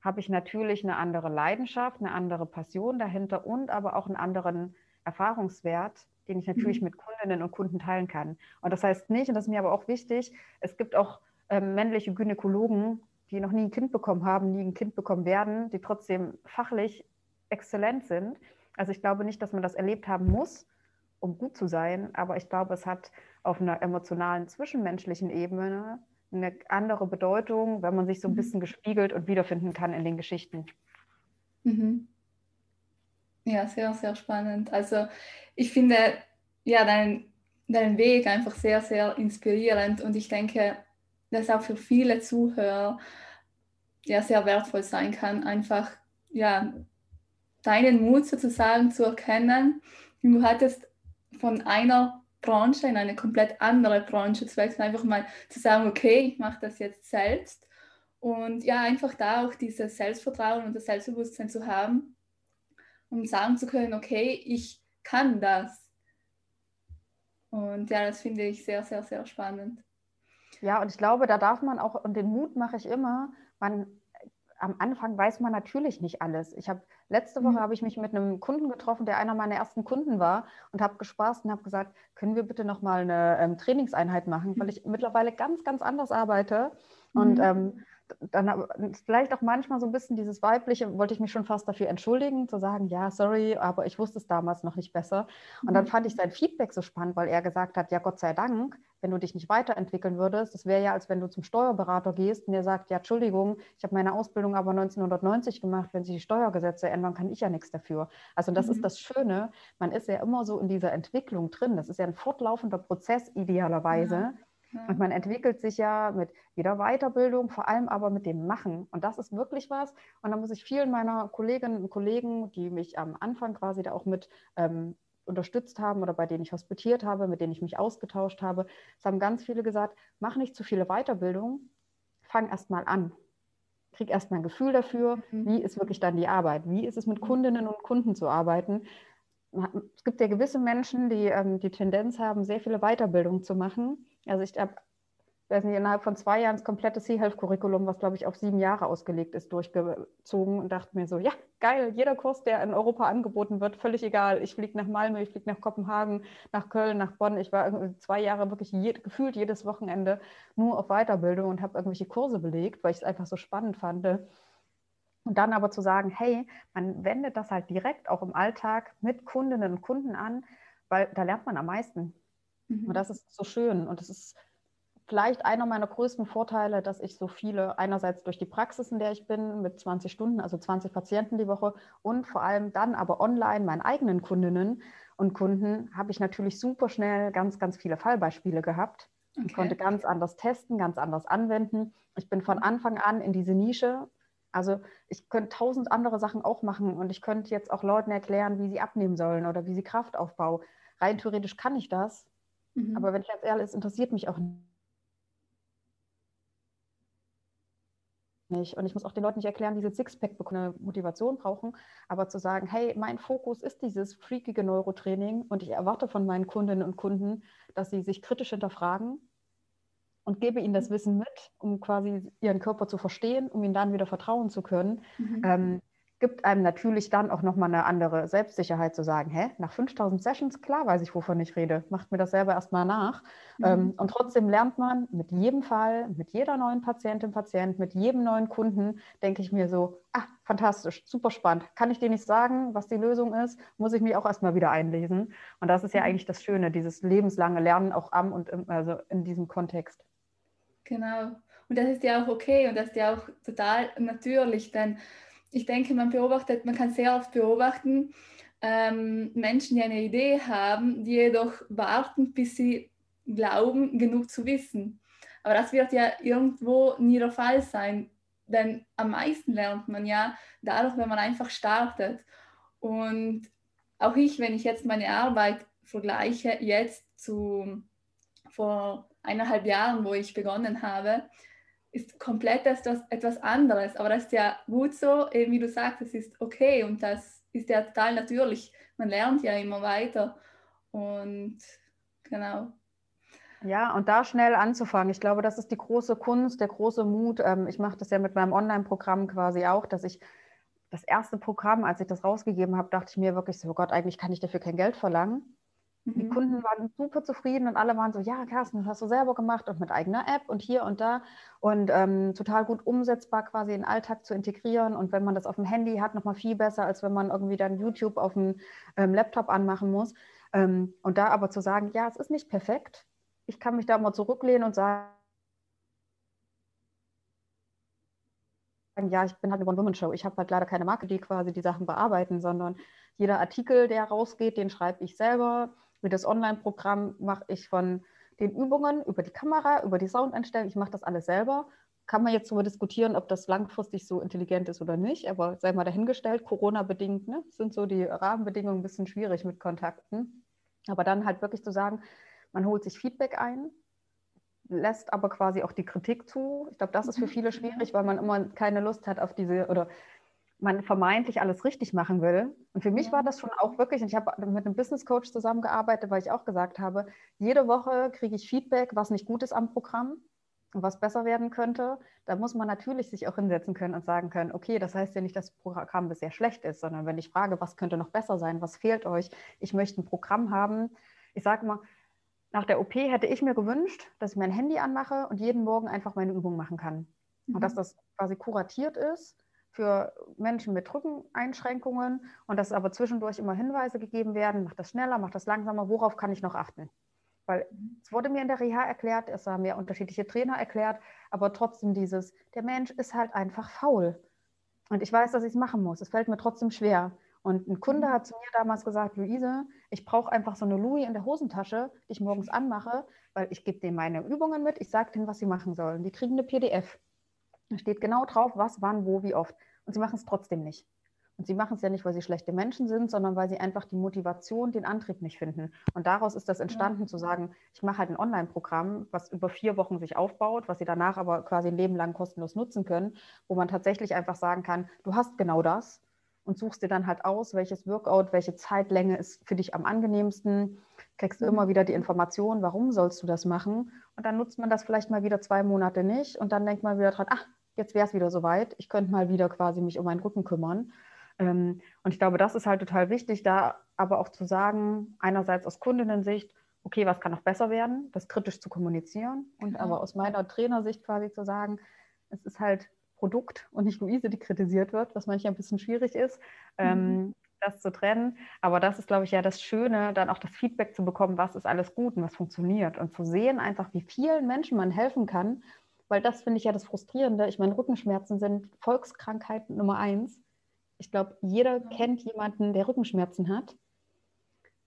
habe ich natürlich eine andere Leidenschaft, eine andere Passion dahinter und aber auch einen anderen Erfahrungswert, den ich natürlich mhm. mit Kundinnen und Kunden teilen kann. Und das heißt nicht, und das ist mir aber auch wichtig, es gibt auch ähm, männliche Gynäkologen, die noch nie ein Kind bekommen haben, nie ein Kind bekommen werden, die trotzdem fachlich exzellent sind. Also ich glaube nicht, dass man das erlebt haben muss, um gut zu sein, aber ich glaube, es hat auf einer emotionalen, zwischenmenschlichen Ebene eine andere Bedeutung, wenn man sich so ein mhm. bisschen gespiegelt und wiederfinden kann in den Geschichten. Mhm. Ja, sehr, sehr spannend. Also ich finde ja deinen, deinen Weg einfach sehr, sehr inspirierend und ich denke, dass auch für viele Zuhörer ja sehr wertvoll sein kann, einfach ja deinen Mut sozusagen zu erkennen. Du hattest von einer Branche in eine komplett andere Branche zu wechseln, einfach mal zu sagen, okay, ich mache das jetzt selbst. Und ja, einfach da auch dieses Selbstvertrauen und das Selbstbewusstsein zu haben, um sagen zu können, okay, ich kann das. Und ja, das finde ich sehr, sehr, sehr spannend. Ja, und ich glaube, da darf man auch, und den Mut mache ich immer, man am Anfang weiß man natürlich nicht alles. Ich habe letzte Woche mhm. habe ich mich mit einem Kunden getroffen, der einer meiner ersten Kunden war und habe gespaßt und habe gesagt, können wir bitte noch mal eine ähm, Trainingseinheit machen, weil ich mittlerweile ganz ganz anders arbeite mhm. und ähm, dann vielleicht auch manchmal so ein bisschen dieses Weibliche, wollte ich mich schon fast dafür entschuldigen, zu sagen, ja, sorry, aber ich wusste es damals noch nicht besser. Und dann mhm. fand ich sein Feedback so spannend, weil er gesagt hat, ja, Gott sei Dank, wenn du dich nicht weiterentwickeln würdest, das wäre ja, als wenn du zum Steuerberater gehst und der sagt, ja, Entschuldigung, ich habe meine Ausbildung aber 1990 gemacht, wenn sich die Steuergesetze ändern, kann ich ja nichts dafür. Also das mhm. ist das Schöne, man ist ja immer so in dieser Entwicklung drin. Das ist ja ein fortlaufender Prozess idealerweise. Ja. Und man entwickelt sich ja mit jeder Weiterbildung, vor allem aber mit dem Machen. Und das ist wirklich was. Und da muss ich vielen meiner Kolleginnen und Kollegen, die mich am Anfang quasi da auch mit ähm, unterstützt haben oder bei denen ich hospitiert habe, mit denen ich mich ausgetauscht habe, es haben ganz viele gesagt, mach nicht zu viele Weiterbildungen, fang erst mal an. Krieg erst mal ein Gefühl dafür, mhm. wie ist wirklich dann die Arbeit, wie ist es mit mhm. Kundinnen und Kunden zu arbeiten es gibt ja gewisse Menschen, die ähm, die Tendenz haben, sehr viele Weiterbildungen zu machen. Also ich habe, weiß nicht, innerhalb von zwei Jahren das komplette Sea-Health-Curriculum, was glaube ich auf sieben Jahre ausgelegt ist, durchgezogen und dachte mir so, ja, geil, jeder Kurs, der in Europa angeboten wird, völlig egal. Ich fliege nach Malmö, ich fliege nach Kopenhagen, nach Köln, nach Bonn. Ich war zwei Jahre wirklich je, gefühlt jedes Wochenende nur auf Weiterbildung und habe irgendwelche Kurse belegt, weil ich es einfach so spannend fand. Und dann aber zu sagen, hey, man wendet das halt direkt auch im Alltag mit Kundinnen und Kunden an, weil da lernt man am meisten. Mhm. Und das ist so schön. Und das ist vielleicht einer meiner größten Vorteile, dass ich so viele, einerseits durch die Praxis, in der ich bin, mit 20 Stunden, also 20 Patienten die Woche und vor allem dann aber online meinen eigenen Kundinnen und Kunden, habe ich natürlich super schnell ganz, ganz viele Fallbeispiele gehabt. Okay. Ich konnte ganz anders testen, ganz anders anwenden. Ich bin von mhm. Anfang an in diese Nische also ich könnte tausend andere Sachen auch machen und ich könnte jetzt auch Leuten erklären, wie sie abnehmen sollen oder wie sie Kraft aufbauen. Rein theoretisch kann ich das, mhm. aber wenn ich jetzt ehrlich, es interessiert mich auch nicht. Und ich muss auch den Leuten nicht erklären, wie sie Sixpack eine Motivation brauchen, aber zu sagen, hey, mein Fokus ist dieses freakige Neurotraining und ich erwarte von meinen Kundinnen und Kunden, dass sie sich kritisch hinterfragen und gebe ihnen das Wissen mit, um quasi ihren Körper zu verstehen, um ihnen dann wieder vertrauen zu können, mhm. ähm, gibt einem natürlich dann auch nochmal eine andere Selbstsicherheit zu sagen, hä, nach 5000 Sessions, klar weiß ich, wovon ich rede, macht mir das selber erstmal nach. Mhm. Ähm, und trotzdem lernt man mit jedem Fall, mit jeder neuen Patientin, Patient, mit jedem neuen Kunden, denke ich mir so, ah, fantastisch, super spannend. Kann ich dir nicht sagen, was die Lösung ist, muss ich mich auch erstmal wieder einlesen. Und das ist ja mhm. eigentlich das Schöne, dieses lebenslange Lernen auch am und im, also in diesem Kontext. Genau. Und das ist ja auch okay und das ist ja auch total natürlich, denn ich denke, man beobachtet, man kann sehr oft beobachten, ähm, Menschen, die eine Idee haben, die jedoch warten, bis sie glauben, genug zu wissen. Aber das wird ja irgendwo nie der Fall sein, denn am meisten lernt man ja dadurch, wenn man einfach startet. Und auch ich, wenn ich jetzt meine Arbeit vergleiche, jetzt zu vor eineinhalb Jahren, wo ich begonnen habe, ist komplett etwas, etwas anderes. Aber das ist ja gut so, eben wie du sagst, es ist okay und das ist ja total natürlich. Man lernt ja immer weiter und genau. Ja, und da schnell anzufangen. Ich glaube, das ist die große Kunst, der große Mut. Ähm, ich mache das ja mit meinem Online-Programm quasi auch, dass ich das erste Programm, als ich das rausgegeben habe, dachte ich mir wirklich so, oh Gott, eigentlich kann ich dafür kein Geld verlangen. Die mhm. Kunden waren super zufrieden und alle waren so, ja, Carsten, das hast du selber gemacht und mit eigener App und hier und da und ähm, total gut umsetzbar quasi in den Alltag zu integrieren. Und wenn man das auf dem Handy hat, nochmal viel besser, als wenn man irgendwie dann YouTube auf dem ähm, Laptop anmachen muss. Ähm, und da aber zu sagen, ja, es ist nicht perfekt. Ich kann mich da mal zurücklehnen und sagen, ja, ich bin halt eine One-Woman-Show. Ich habe halt leider keine Marke, die quasi die Sachen bearbeiten, sondern jeder Artikel, der rausgeht, den schreibe ich selber wie das Online-Programm mache ich von den Übungen über die Kamera, über die Soundeinstellung. Ich mache das alles selber. Kann man jetzt darüber diskutieren, ob das langfristig so intelligent ist oder nicht, aber sei mal dahingestellt, Corona-bedingt, ne, sind so die Rahmenbedingungen ein bisschen schwierig mit Kontakten. Aber dann halt wirklich zu sagen, man holt sich Feedback ein, lässt aber quasi auch die Kritik zu. Ich glaube, das ist für mhm. viele schwierig, weil man immer keine Lust hat auf diese oder man vermeintlich alles richtig machen will. Und für mich ja. war das schon auch wirklich, und ich habe mit einem Business Coach zusammengearbeitet, weil ich auch gesagt habe, jede Woche kriege ich Feedback, was nicht gut ist am Programm und was besser werden könnte. Da muss man natürlich sich auch hinsetzen können und sagen können, okay, das heißt ja nicht, dass das Programm bisher schlecht ist, sondern wenn ich frage, was könnte noch besser sein, was fehlt euch, ich möchte ein Programm haben. Ich sage mal, nach der OP hätte ich mir gewünscht, dass ich mein Handy anmache und jeden Morgen einfach meine Übung machen kann. Mhm. Und dass das quasi kuratiert ist für Menschen mit Rückeneinschränkungen und dass aber zwischendurch immer Hinweise gegeben werden, macht das schneller, macht das langsamer, worauf kann ich noch achten? Weil es wurde mir in der Reha erklärt, es haben mir unterschiedliche Trainer erklärt, aber trotzdem dieses, der Mensch ist halt einfach faul. Und ich weiß, dass ich es machen muss. Es fällt mir trotzdem schwer. Und ein Kunde hat zu mir damals gesagt, Luise, ich brauche einfach so eine Louis in der Hosentasche, die ich morgens anmache, weil ich gebe denen meine Übungen mit, ich sage denen, was sie machen sollen. Die kriegen eine PDF. Da steht genau drauf, was, wann, wo, wie oft. Und sie machen es trotzdem nicht. Und sie machen es ja nicht, weil sie schlechte Menschen sind, sondern weil sie einfach die Motivation, den Antrieb nicht finden. Und daraus ist das entstanden, ja. zu sagen, ich mache halt ein Online-Programm, was über vier Wochen sich aufbaut, was sie danach aber quasi ein Leben lang kostenlos nutzen können, wo man tatsächlich einfach sagen kann, du hast genau das und suchst dir dann halt aus, welches Workout, welche Zeitlänge ist für dich am angenehmsten, kriegst du immer mhm. wieder die Information, warum sollst du das machen. Und dann nutzt man das vielleicht mal wieder zwei Monate nicht und dann denkt man wieder dran, ach, jetzt wäre es wieder soweit, ich könnte mal wieder quasi mich um meinen Rücken kümmern. Ähm, und ich glaube, das ist halt total wichtig, da aber auch zu sagen, einerseits aus Kundinnensicht, okay, was kann noch besser werden, das kritisch zu kommunizieren und genau. aber aus meiner Trainersicht quasi zu sagen, es ist halt Produkt und nicht Luise, die kritisiert wird, was manchmal ein bisschen schwierig ist, ähm, mhm. Das zu trennen. Aber das ist, glaube ich, ja das Schöne, dann auch das Feedback zu bekommen, was ist alles gut und was funktioniert und zu sehen einfach, wie vielen Menschen man helfen kann, weil das finde ich ja das Frustrierende. Ich meine, Rückenschmerzen sind Volkskrankheit Nummer eins. Ich glaube, jeder kennt jemanden, der Rückenschmerzen hat.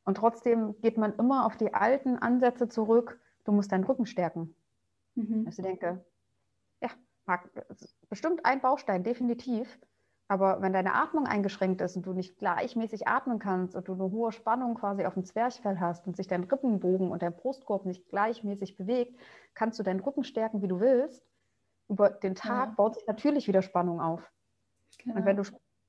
Und trotzdem geht man immer auf die alten Ansätze zurück, du musst deinen Rücken stärken. Mhm. Also ich denke, ja, mag, bestimmt ein Baustein, definitiv. Aber wenn deine Atmung eingeschränkt ist und du nicht gleichmäßig atmen kannst und du eine hohe Spannung quasi auf dem Zwerchfell hast und sich dein Rippenbogen und dein Brustkorb nicht gleichmäßig bewegt, kannst du deinen Rücken stärken, wie du willst. Über den Tag ja. baut sich natürlich wieder Spannung auf. Genau. Und wenn du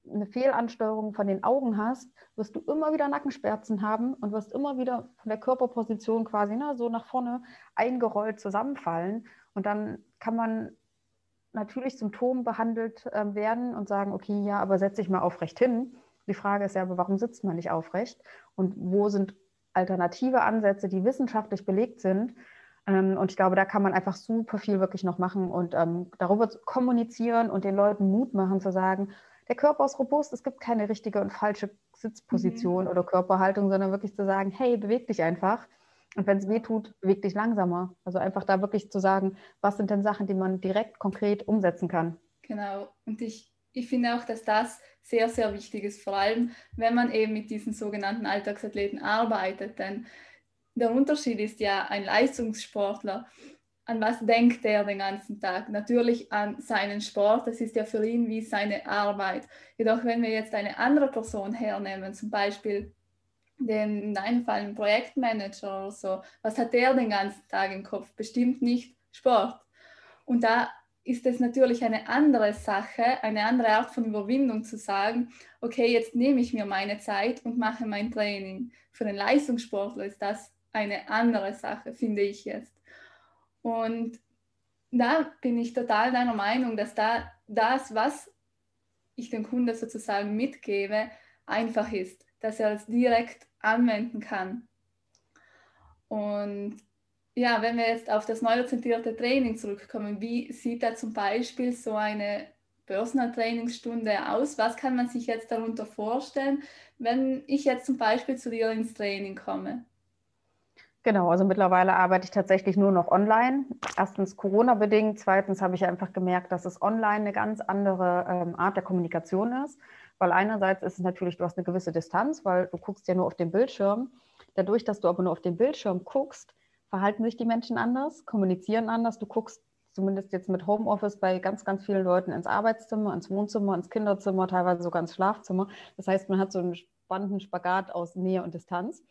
eine Fehlansteuerung von den Augen hast, wirst du immer wieder Nackenschmerzen haben und wirst immer wieder von der Körperposition quasi ne, so nach vorne eingerollt zusammenfallen. Und dann kann man natürlich Symptom behandelt äh, werden und sagen, okay, ja, aber setz dich mal aufrecht hin. Die Frage ist ja, aber warum sitzt man nicht aufrecht? Und wo sind alternative Ansätze, die wissenschaftlich belegt sind? Ähm, und ich glaube, da kann man einfach super viel wirklich noch machen und ähm, darüber kommunizieren und den Leuten Mut machen zu sagen, der Körper ist robust, es gibt keine richtige und falsche Sitzposition mhm. oder Körperhaltung, sondern wirklich zu sagen, hey, beweg dich einfach. Und wenn es weh tut, beweg dich langsamer. Also einfach da wirklich zu sagen, was sind denn Sachen, die man direkt konkret umsetzen kann. Genau. Und ich, ich finde auch, dass das sehr, sehr wichtig ist, vor allem wenn man eben mit diesen sogenannten Alltagsathleten arbeitet. Denn der Unterschied ist ja, ein Leistungssportler an was denkt er den ganzen Tag? Natürlich an seinen Sport, das ist ja für ihn wie seine Arbeit. Jedoch wenn wir jetzt eine andere Person hernehmen, zum Beispiel den, in deinem Fall einen Projektmanager oder so, was hat der den ganzen Tag im Kopf? Bestimmt nicht Sport. Und da ist es natürlich eine andere Sache, eine andere Art von Überwindung zu sagen, okay, jetzt nehme ich mir meine Zeit und mache mein Training. Für den Leistungssportler ist das eine andere Sache, finde ich jetzt. Und da bin ich total deiner Meinung, dass da das, was ich dem Kunden sozusagen mitgebe, einfach ist, dass er es direkt anwenden kann. Und ja, wenn wir jetzt auf das neurozentrierte Training zurückkommen, wie sieht da zum Beispiel so eine Personal Trainingsstunde aus? Was kann man sich jetzt darunter vorstellen, wenn ich jetzt zum Beispiel zu dir ins Training komme? Genau, also mittlerweile arbeite ich tatsächlich nur noch online. Erstens Corona-bedingt, zweitens habe ich einfach gemerkt, dass es online eine ganz andere ähm, Art der Kommunikation ist. Weil einerseits ist es natürlich, du hast eine gewisse Distanz, weil du guckst ja nur auf den Bildschirm. Dadurch, dass du aber nur auf den Bildschirm guckst, verhalten sich die Menschen anders, kommunizieren anders. Du guckst zumindest jetzt mit Homeoffice bei ganz, ganz vielen Leuten ins Arbeitszimmer, ins Wohnzimmer, ins Kinderzimmer, teilweise sogar ins Schlafzimmer. Das heißt, man hat so einen spannenden Spagat aus Nähe und Distanz.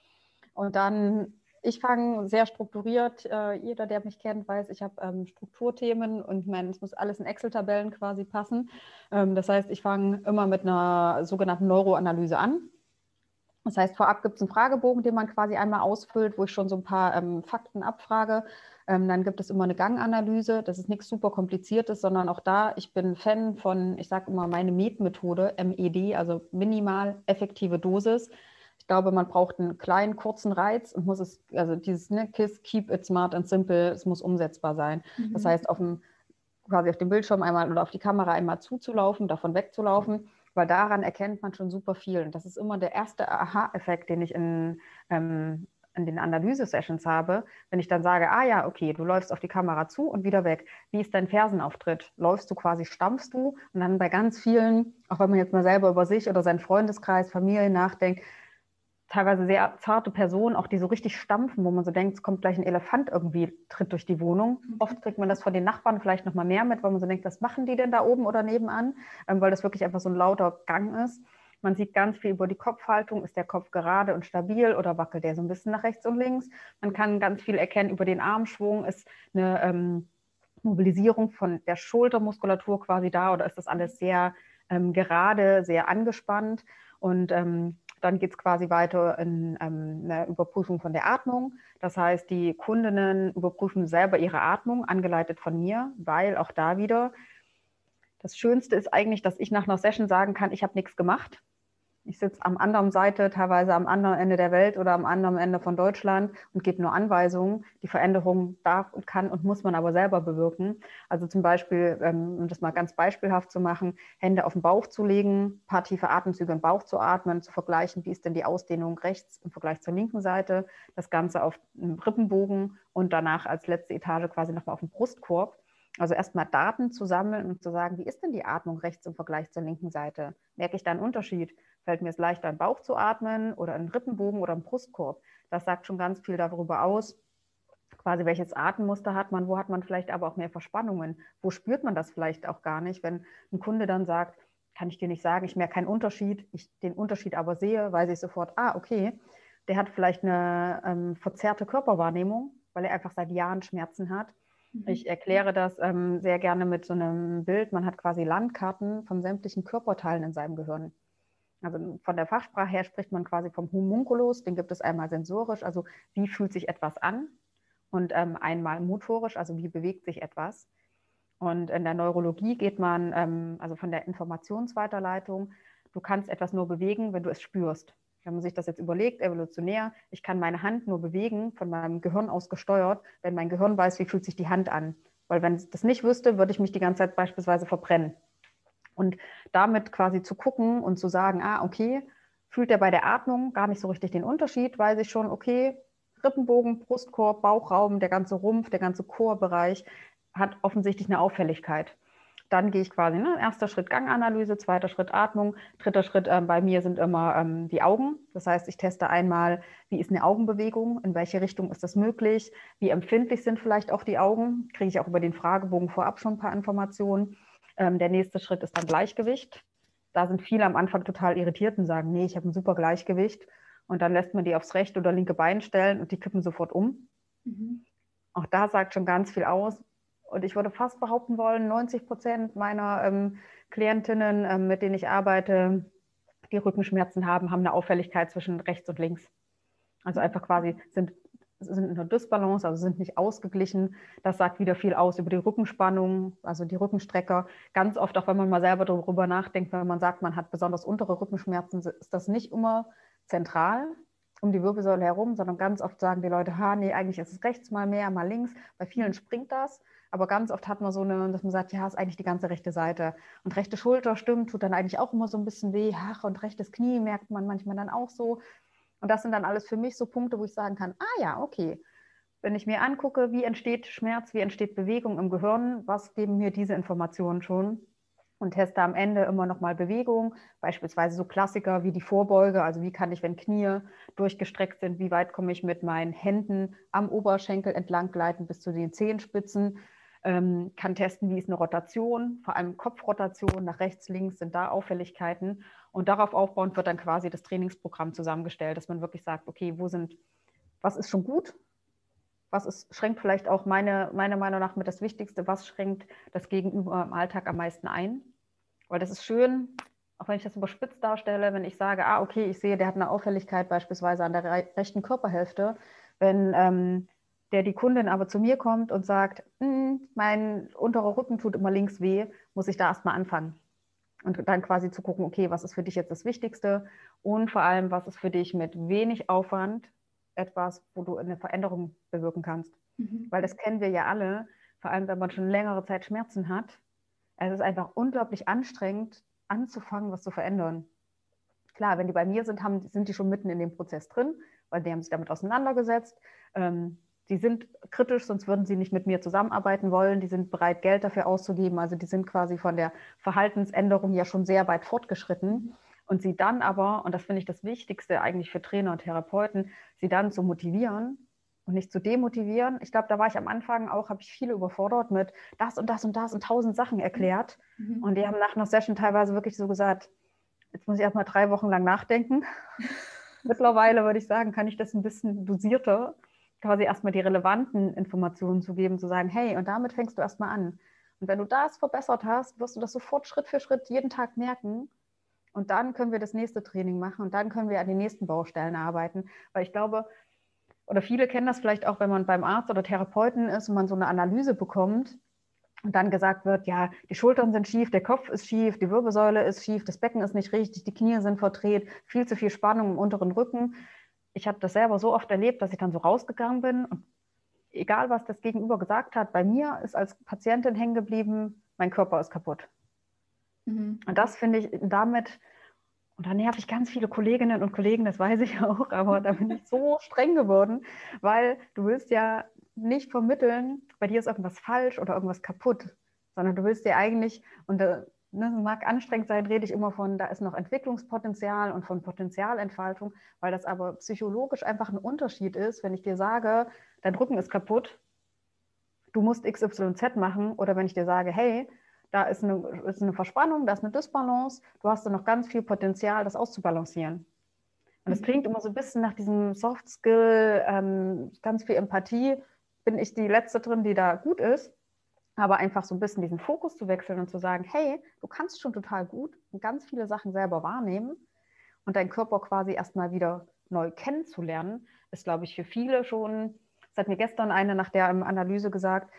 Und dann ich fange sehr strukturiert. Äh, jeder, der mich kennt, weiß, ich habe ähm, Strukturthemen und mein, es muss alles in Excel-Tabellen quasi passen. Ähm, das heißt, ich fange immer mit einer sogenannten Neuroanalyse an. Das heißt, vorab gibt es einen Fragebogen, den man quasi einmal ausfüllt, wo ich schon so ein paar ähm, Fakten abfrage. Ähm, dann gibt es immer eine Ganganalyse. Das ist nichts super kompliziertes, sondern auch da, ich bin Fan von, ich sage immer, meine MED-Methode, MED, also minimal effektive Dosis. Ich glaube, man braucht einen kleinen, kurzen Reiz und muss es, also dieses ne, KISS, Keep it smart and simple, es muss umsetzbar sein. Mhm. Das heißt, auf einem quasi auf dem Bildschirm einmal oder auf die Kamera einmal zuzulaufen, davon wegzulaufen, weil daran erkennt man schon super viel. Und das ist immer der erste Aha-Effekt, den ich in, ähm, in den Analyse-Sessions habe, wenn ich dann sage, ah ja, okay, du läufst auf die Kamera zu und wieder weg. Wie ist dein Fersenauftritt? Läufst du quasi, stampfst du? Und dann bei ganz vielen, auch wenn man jetzt mal selber über sich oder seinen Freundeskreis, Familie nachdenkt, teilweise sehr zarte Personen, auch die so richtig stampfen, wo man so denkt, es kommt gleich ein Elefant irgendwie, tritt durch die Wohnung. Mhm. Oft kriegt man das von den Nachbarn vielleicht noch mal mehr mit, weil man so denkt, was machen die denn da oben oder nebenan? Ähm, weil das wirklich einfach so ein lauter Gang ist. Man sieht ganz viel über die Kopfhaltung. Ist der Kopf gerade und stabil oder wackelt der so ein bisschen nach rechts und links? Man kann ganz viel erkennen über den Armschwung. Ist eine ähm, Mobilisierung von der Schultermuskulatur quasi da oder ist das alles sehr ähm, gerade, sehr angespannt? Und ähm, dann geht es quasi weiter in ähm, eine Überprüfung von der Atmung. Das heißt, die Kundinnen überprüfen selber ihre Atmung, angeleitet von mir, weil auch da wieder das Schönste ist eigentlich, dass ich nach einer Session sagen kann, ich habe nichts gemacht. Ich sitze am anderen Seite, teilweise am anderen Ende der Welt oder am anderen Ende von Deutschland und gebe nur Anweisungen. Die Veränderung darf und kann und muss man aber selber bewirken. Also zum Beispiel, ähm, um das mal ganz beispielhaft zu machen, Hände auf den Bauch zu legen, ein paar tiefe Atemzüge im Bauch zu atmen, zu vergleichen, wie ist denn die Ausdehnung rechts im Vergleich zur linken Seite, das Ganze auf einem Rippenbogen und danach als letzte Etage quasi nochmal auf dem Brustkorb. Also erstmal Daten zu sammeln und zu sagen, wie ist denn die Atmung rechts im Vergleich zur linken Seite? Merke ich da einen Unterschied? Fällt mir es leichter, im Bauch zu atmen oder im Rippenbogen oder im Brustkorb? Das sagt schon ganz viel darüber aus, quasi welches Atemmuster hat man, wo hat man vielleicht aber auch mehr Verspannungen, wo spürt man das vielleicht auch gar nicht, wenn ein Kunde dann sagt, kann ich dir nicht sagen, ich merke keinen Unterschied, ich den Unterschied aber sehe, weiß ich sofort, ah, okay, der hat vielleicht eine ähm, verzerrte Körperwahrnehmung, weil er einfach seit Jahren Schmerzen hat. Mhm. Ich erkläre das ähm, sehr gerne mit so einem Bild. Man hat quasi Landkarten von sämtlichen Körperteilen in seinem Gehirn. Also von der Fachsprache her spricht man quasi vom Homunculus, den gibt es einmal sensorisch, also wie fühlt sich etwas an und ähm, einmal motorisch, also wie bewegt sich etwas. Und in der Neurologie geht man, ähm, also von der Informationsweiterleitung, du kannst etwas nur bewegen, wenn du es spürst. Wenn man sich das jetzt überlegt, evolutionär, ich kann meine Hand nur bewegen, von meinem Gehirn aus gesteuert, wenn mein Gehirn weiß, wie fühlt sich die Hand an. Weil wenn ich das nicht wüsste, würde ich mich die ganze Zeit beispielsweise verbrennen. Und damit quasi zu gucken und zu sagen, ah, okay, fühlt er bei der Atmung gar nicht so richtig den Unterschied, weiß ich schon, okay, Rippenbogen, Brustkorb, Bauchraum, der ganze Rumpf, der ganze Chorbereich hat offensichtlich eine Auffälligkeit. Dann gehe ich quasi, ne, erster Schritt Ganganalyse, zweiter Schritt Atmung, dritter Schritt ähm, bei mir sind immer ähm, die Augen. Das heißt, ich teste einmal, wie ist eine Augenbewegung, in welche Richtung ist das möglich, wie empfindlich sind vielleicht auch die Augen, kriege ich auch über den Fragebogen vorab schon ein paar Informationen. Ähm, der nächste Schritt ist dann Gleichgewicht. Da sind viele am Anfang total irritiert und sagen, nee, ich habe ein super Gleichgewicht. Und dann lässt man die aufs rechte oder linke Bein stellen und die kippen sofort um. Mhm. Auch da sagt schon ganz viel aus. Und ich würde fast behaupten wollen, 90 Prozent meiner ähm, Klientinnen, ähm, mit denen ich arbeite, die Rückenschmerzen haben, haben eine Auffälligkeit zwischen rechts und links. Also einfach quasi sind sind in einer Dysbalance, also sind nicht ausgeglichen. Das sagt wieder viel aus über die Rückenspannung, also die Rückenstrecker. Ganz oft, auch wenn man mal selber darüber nachdenkt, wenn man sagt, man hat besonders untere Rückenschmerzen, ist das nicht immer zentral um die Wirbelsäule herum, sondern ganz oft sagen die Leute, ha, nee, eigentlich ist es rechts mal mehr, mal links. Bei vielen springt das, aber ganz oft hat man so eine, dass man sagt, ja, ist eigentlich die ganze rechte Seite. Und rechte Schulter stimmt, tut dann eigentlich auch immer so ein bisschen weh. Ach, und rechtes Knie merkt man manchmal dann auch so. Und das sind dann alles für mich so Punkte, wo ich sagen kann, ah ja, okay. Wenn ich mir angucke, wie entsteht Schmerz, wie entsteht Bewegung im Gehirn, was geben mir diese Informationen schon? Und teste am Ende immer nochmal Bewegung, beispielsweise so Klassiker wie die Vorbeuge, also wie kann ich, wenn Knie durchgestreckt sind, wie weit komme ich mit meinen Händen am Oberschenkel entlang gleiten bis zu den Zehenspitzen, ähm, kann testen, wie ist eine Rotation, vor allem Kopfrotation nach rechts, links sind da Auffälligkeiten und darauf aufbauend wird dann quasi das Trainingsprogramm zusammengestellt, dass man wirklich sagt, okay, wo sind, was ist schon gut, was ist, schränkt vielleicht auch meine, meiner Meinung nach mit das Wichtigste, was schränkt das Gegenüber im Alltag am meisten ein? Weil das ist schön, auch wenn ich das überspitzt darstelle, wenn ich sage, ah, okay, ich sehe, der hat eine Auffälligkeit beispielsweise an der rechten Körperhälfte, wenn ähm, der die Kundin aber zu mir kommt und sagt, hm, mein unterer Rücken tut immer links weh, muss ich da erstmal anfangen und dann quasi zu gucken, okay, was ist für dich jetzt das Wichtigste und vor allem, was ist für dich mit wenig Aufwand etwas, wo du eine Veränderung bewirken kannst. Mhm. Weil das kennen wir ja alle. vor allem wenn man schon längere Zeit Schmerzen hat. Es ist einfach unglaublich anstrengend, anzufangen, was zu verändern. Klar, wenn die bei mir sind, haben, sind die schon mitten in dem Prozess drin, weil die haben sich damit auseinandergesetzt. Ähm, die sind kritisch, sonst würden sie nicht mit mir zusammenarbeiten wollen. Die sind bereit, Geld dafür auszugeben. Also die sind quasi von der Verhaltensänderung ja schon sehr weit fortgeschritten. Und sie dann aber, und das finde ich das Wichtigste eigentlich für Trainer und Therapeuten, sie dann zu motivieren und nicht zu demotivieren. Ich glaube, da war ich am Anfang auch, habe ich viele überfordert mit das und das und das und tausend Sachen erklärt. Mhm. Und die haben nach einer Session teilweise wirklich so gesagt, jetzt muss ich erstmal drei Wochen lang nachdenken. Mittlerweile würde ich sagen, kann ich das ein bisschen dosierter, quasi erstmal die relevanten Informationen zu geben, zu sagen, hey, und damit fängst du erstmal an. Und wenn du das verbessert hast, wirst du das sofort Schritt für Schritt jeden Tag merken. Und dann können wir das nächste Training machen und dann können wir an den nächsten Baustellen arbeiten. Weil ich glaube, oder viele kennen das vielleicht auch, wenn man beim Arzt oder Therapeuten ist und man so eine Analyse bekommt und dann gesagt wird, ja, die Schultern sind schief, der Kopf ist schief, die Wirbelsäule ist schief, das Becken ist nicht richtig, die Knie sind verdreht, viel zu viel Spannung im unteren Rücken. Ich habe das selber so oft erlebt, dass ich dann so rausgegangen bin und egal, was das Gegenüber gesagt hat, bei mir ist als Patientin hängen geblieben, mein Körper ist kaputt. Mhm. Und das finde ich damit, und da nerv ich ganz viele Kolleginnen und Kollegen, das weiß ich auch, aber da bin ich so streng geworden, weil du willst ja nicht vermitteln, bei dir ist irgendwas falsch oder irgendwas kaputt, sondern du willst dir eigentlich, und ne, mag anstrengend sein, rede ich immer von, da ist noch Entwicklungspotenzial und von Potenzialentfaltung, weil das aber psychologisch einfach ein Unterschied ist, wenn ich dir sage, dein Rücken ist kaputt, du musst XYZ machen, oder wenn ich dir sage, hey, da ist eine, ist eine Verspannung, da ist eine Dysbalance, du hast da noch ganz viel Potenzial, das auszubalancieren. Und das mhm. klingt immer so ein bisschen nach diesem Soft Skill, ähm, ganz viel Empathie. Bin ich die Letzte drin, die da gut ist. Aber einfach so ein bisschen diesen Fokus zu wechseln und zu sagen, hey, du kannst schon total gut und ganz viele Sachen selber wahrnehmen und deinen Körper quasi erstmal wieder neu kennenzulernen, ist, glaube ich, für viele schon, das hat mir gestern eine nach der Analyse gesagt,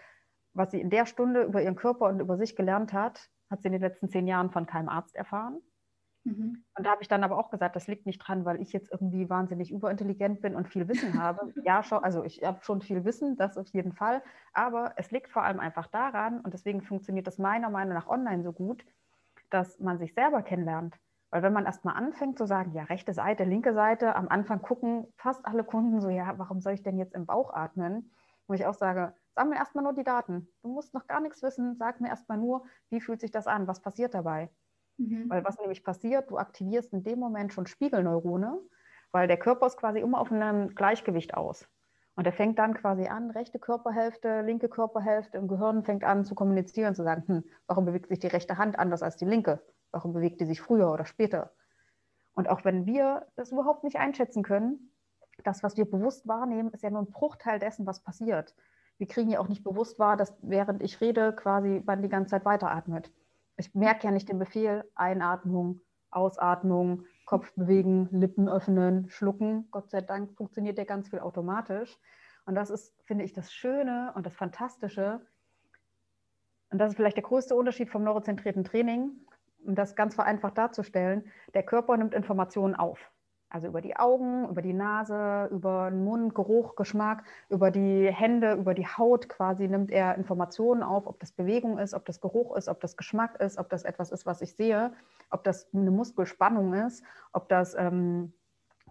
was sie in der Stunde über ihren Körper und über sich gelernt hat, hat sie in den letzten zehn Jahren von keinem Arzt erfahren. Mhm. Und da habe ich dann aber auch gesagt, das liegt nicht dran, weil ich jetzt irgendwie wahnsinnig überintelligent bin und viel Wissen habe. ja, schon, also ich habe schon viel Wissen, das auf jeden Fall. Aber es liegt vor allem einfach daran, und deswegen funktioniert das meiner Meinung nach online so gut, dass man sich selber kennenlernt. Weil wenn man erstmal anfängt zu sagen, ja, rechte Seite, linke Seite, am Anfang gucken fast alle Kunden so, ja, warum soll ich denn jetzt im Bauch atmen? Wo ich auch sage, Sammle erstmal nur die Daten. Du musst noch gar nichts wissen. Sag mir erstmal nur, wie fühlt sich das an? Was passiert dabei? Mhm. Weil was nämlich passiert, du aktivierst in dem Moment schon Spiegelneurone, weil der Körper ist quasi immer auf einem Gleichgewicht aus. Und er fängt dann quasi an, rechte Körperhälfte, linke Körperhälfte im Gehirn fängt an zu kommunizieren, zu sagen, hm, warum bewegt sich die rechte Hand anders als die linke? Warum bewegt die sich früher oder später? Und auch wenn wir das überhaupt nicht einschätzen können, das, was wir bewusst wahrnehmen, ist ja nur ein Bruchteil dessen, was passiert wir kriegen ja auch nicht bewusst wahr, dass während ich rede, quasi man die ganze Zeit weiteratmet. Ich merke ja nicht den Befehl, Einatmung, Ausatmung, Kopf bewegen, Lippen öffnen, schlucken. Gott sei Dank funktioniert der ganz viel automatisch. Und das ist, finde ich, das Schöne und das Fantastische. Und das ist vielleicht der größte Unterschied vom neurozentrierten Training, um das ganz vereinfacht darzustellen. Der Körper nimmt Informationen auf. Also über die Augen, über die Nase, über den Mund, Geruch, Geschmack, über die Hände, über die Haut quasi nimmt er Informationen auf, ob das Bewegung ist, ob das Geruch ist, ob das Geschmack ist, ob das etwas ist, was ich sehe, ob das eine Muskelspannung ist, ob das ähm,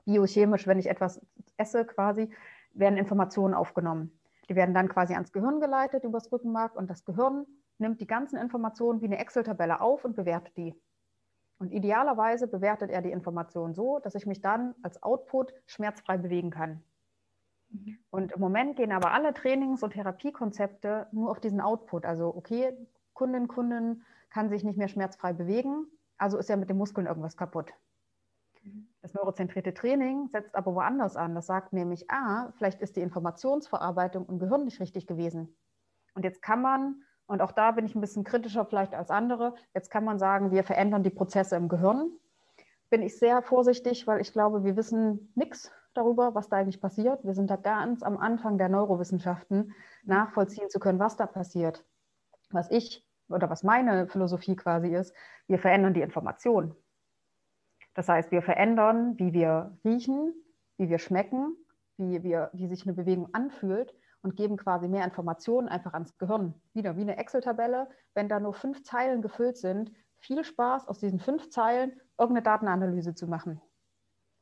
biochemisch, wenn ich etwas esse quasi, werden Informationen aufgenommen. Die werden dann quasi ans Gehirn geleitet übers Rückenmark und das Gehirn nimmt die ganzen Informationen wie eine Excel-Tabelle auf und bewertet die. Und idealerweise bewertet er die Information so, dass ich mich dann als Output schmerzfrei bewegen kann. Mhm. Und im Moment gehen aber alle Trainings- und Therapiekonzepte nur auf diesen Output. Also, okay, Kundin, Kundin kann sich nicht mehr schmerzfrei bewegen, also ist ja mit den Muskeln irgendwas kaputt. Mhm. Das neurozentrierte Training setzt aber woanders an. Das sagt nämlich, ah, vielleicht ist die Informationsverarbeitung im Gehirn nicht richtig gewesen. Und jetzt kann man und auch da bin ich ein bisschen kritischer vielleicht als andere. Jetzt kann man sagen, wir verändern die Prozesse im Gehirn. Bin ich sehr vorsichtig, weil ich glaube, wir wissen nichts darüber, was da eigentlich passiert. Wir sind da ganz am Anfang der Neurowissenschaften, nachvollziehen zu können, was da passiert. Was ich oder was meine Philosophie quasi ist, wir verändern die Information. Das heißt, wir verändern, wie wir riechen, wie wir schmecken, wie, wir, wie sich eine Bewegung anfühlt und geben quasi mehr Informationen einfach ans Gehirn. Wieder wie eine Excel-Tabelle. Wenn da nur fünf Zeilen gefüllt sind, viel Spaß, aus diesen fünf Zeilen irgendeine Datenanalyse zu machen.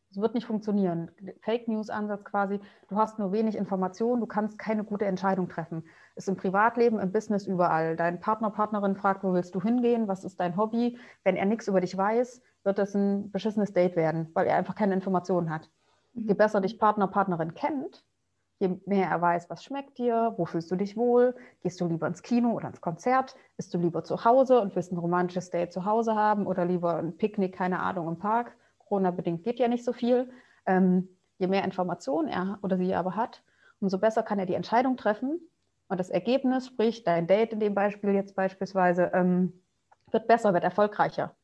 Das wird nicht funktionieren. Fake News-Ansatz quasi, du hast nur wenig Informationen, du kannst keine gute Entscheidung treffen. Ist im Privatleben, im Business überall. Dein Partner, Partnerin fragt, wo willst du hingehen, was ist dein Hobby? Wenn er nichts über dich weiß, wird das ein beschissenes Date werden, weil er einfach keine Informationen hat. Je mhm. besser dich Partner, Partnerin kennt, je mehr er weiß, was schmeckt dir, wo fühlst du dich wohl, gehst du lieber ins Kino oder ins Konzert, bist du lieber zu Hause und willst ein romantisches Date zu Hause haben oder lieber ein Picknick, keine Ahnung, im Park. Corona-bedingt geht ja nicht so viel. Ähm, je mehr Informationen er oder sie aber hat, umso besser kann er die Entscheidung treffen. Und das Ergebnis, sprich dein Date in dem Beispiel jetzt beispielsweise, ähm, wird besser, wird erfolgreicher.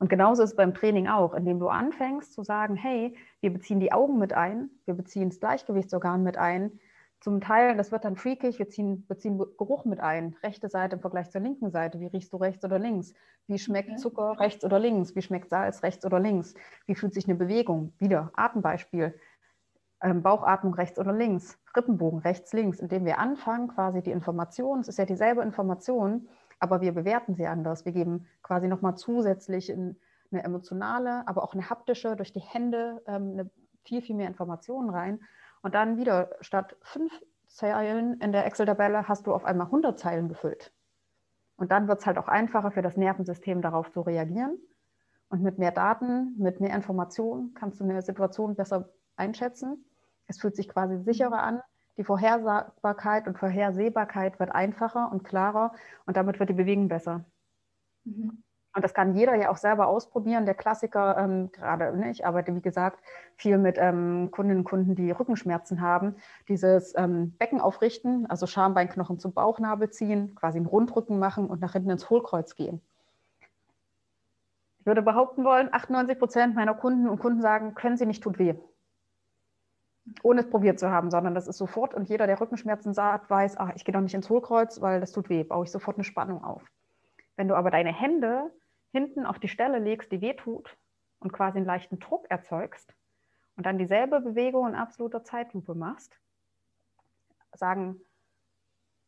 Und genauso ist es beim Training auch, indem du anfängst zu sagen, hey, wir beziehen die Augen mit ein, wir beziehen das Gleichgewichtsorgan mit ein. Zum Teil, das wird dann freakig, wir ziehen, beziehen Geruch mit ein. Rechte Seite im Vergleich zur linken Seite. Wie riechst du rechts oder links? Wie schmeckt. Zucker rechts oder links? Wie schmeckt Salz rechts oder links? Wie fühlt sich eine Bewegung? Wieder Atembeispiel. Ähm, Bauchatmung rechts oder links, Rippenbogen rechts, links, indem wir anfangen, quasi die Information, es ist ja dieselbe Information, aber wir bewerten sie anders. Wir geben quasi nochmal zusätzlich eine emotionale, aber auch eine haptische, durch die Hände ähm, eine viel, viel mehr Informationen rein. Und dann wieder statt fünf Zeilen in der Excel-Tabelle hast du auf einmal 100 Zeilen gefüllt. Und dann wird es halt auch einfacher für das Nervensystem darauf zu reagieren. Und mit mehr Daten, mit mehr Informationen kannst du eine Situation besser einschätzen. Es fühlt sich quasi sicherer an. Die Vorhersagbarkeit und Vorhersehbarkeit wird einfacher und klarer und damit wird die Bewegung besser. Mhm. Und das kann jeder ja auch selber ausprobieren. Der Klassiker, ähm, gerade, ne, ich arbeite wie gesagt viel mit ähm, Kundinnen und Kunden, die Rückenschmerzen haben. Dieses ähm, Becken aufrichten, also Schambeinknochen zum Bauchnabel ziehen, quasi einen Rundrücken machen und nach hinten ins Hohlkreuz gehen. Ich würde behaupten wollen, 98 Prozent meiner Kunden und Kunden sagen, können sie nicht, tut weh ohne es probiert zu haben, sondern das ist sofort und jeder, der Rückenschmerzen sagt, weiß, ach, ich gehe doch nicht ins Hohlkreuz, weil das tut weh, baue ich sofort eine Spannung auf. Wenn du aber deine Hände hinten auf die Stelle legst, die weh tut und quasi einen leichten Druck erzeugst und dann dieselbe Bewegung in absoluter Zeitlupe machst, sagen,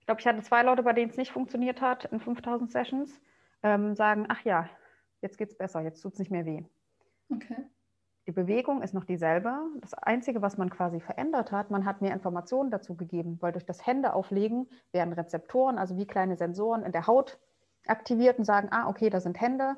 ich glaube, ich hatte zwei Leute, bei denen es nicht funktioniert hat in 5000 Sessions, ähm, sagen, ach ja, jetzt geht es besser, jetzt tut es nicht mehr weh. Okay. Die Bewegung ist noch dieselbe. Das Einzige, was man quasi verändert hat, man hat mehr Informationen dazu gegeben, weil durch das Händeauflegen werden Rezeptoren, also wie kleine Sensoren in der Haut aktiviert und sagen, ah, okay, da sind Hände.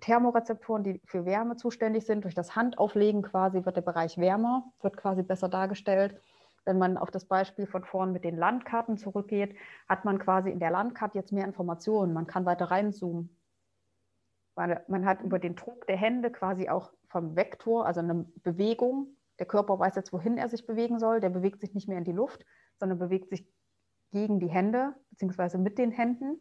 Thermorezeptoren, die für Wärme zuständig sind. Durch das Handauflegen quasi wird der Bereich wärmer, wird quasi besser dargestellt. Wenn man auf das Beispiel von vorn mit den Landkarten zurückgeht, hat man quasi in der Landkarte jetzt mehr Informationen. Man kann weiter reinzoomen. Man hat über den Druck der Hände quasi auch vom Vektor, also eine Bewegung. Der Körper weiß jetzt, wohin er sich bewegen soll. Der bewegt sich nicht mehr in die Luft, sondern bewegt sich gegen die Hände, beziehungsweise mit den Händen.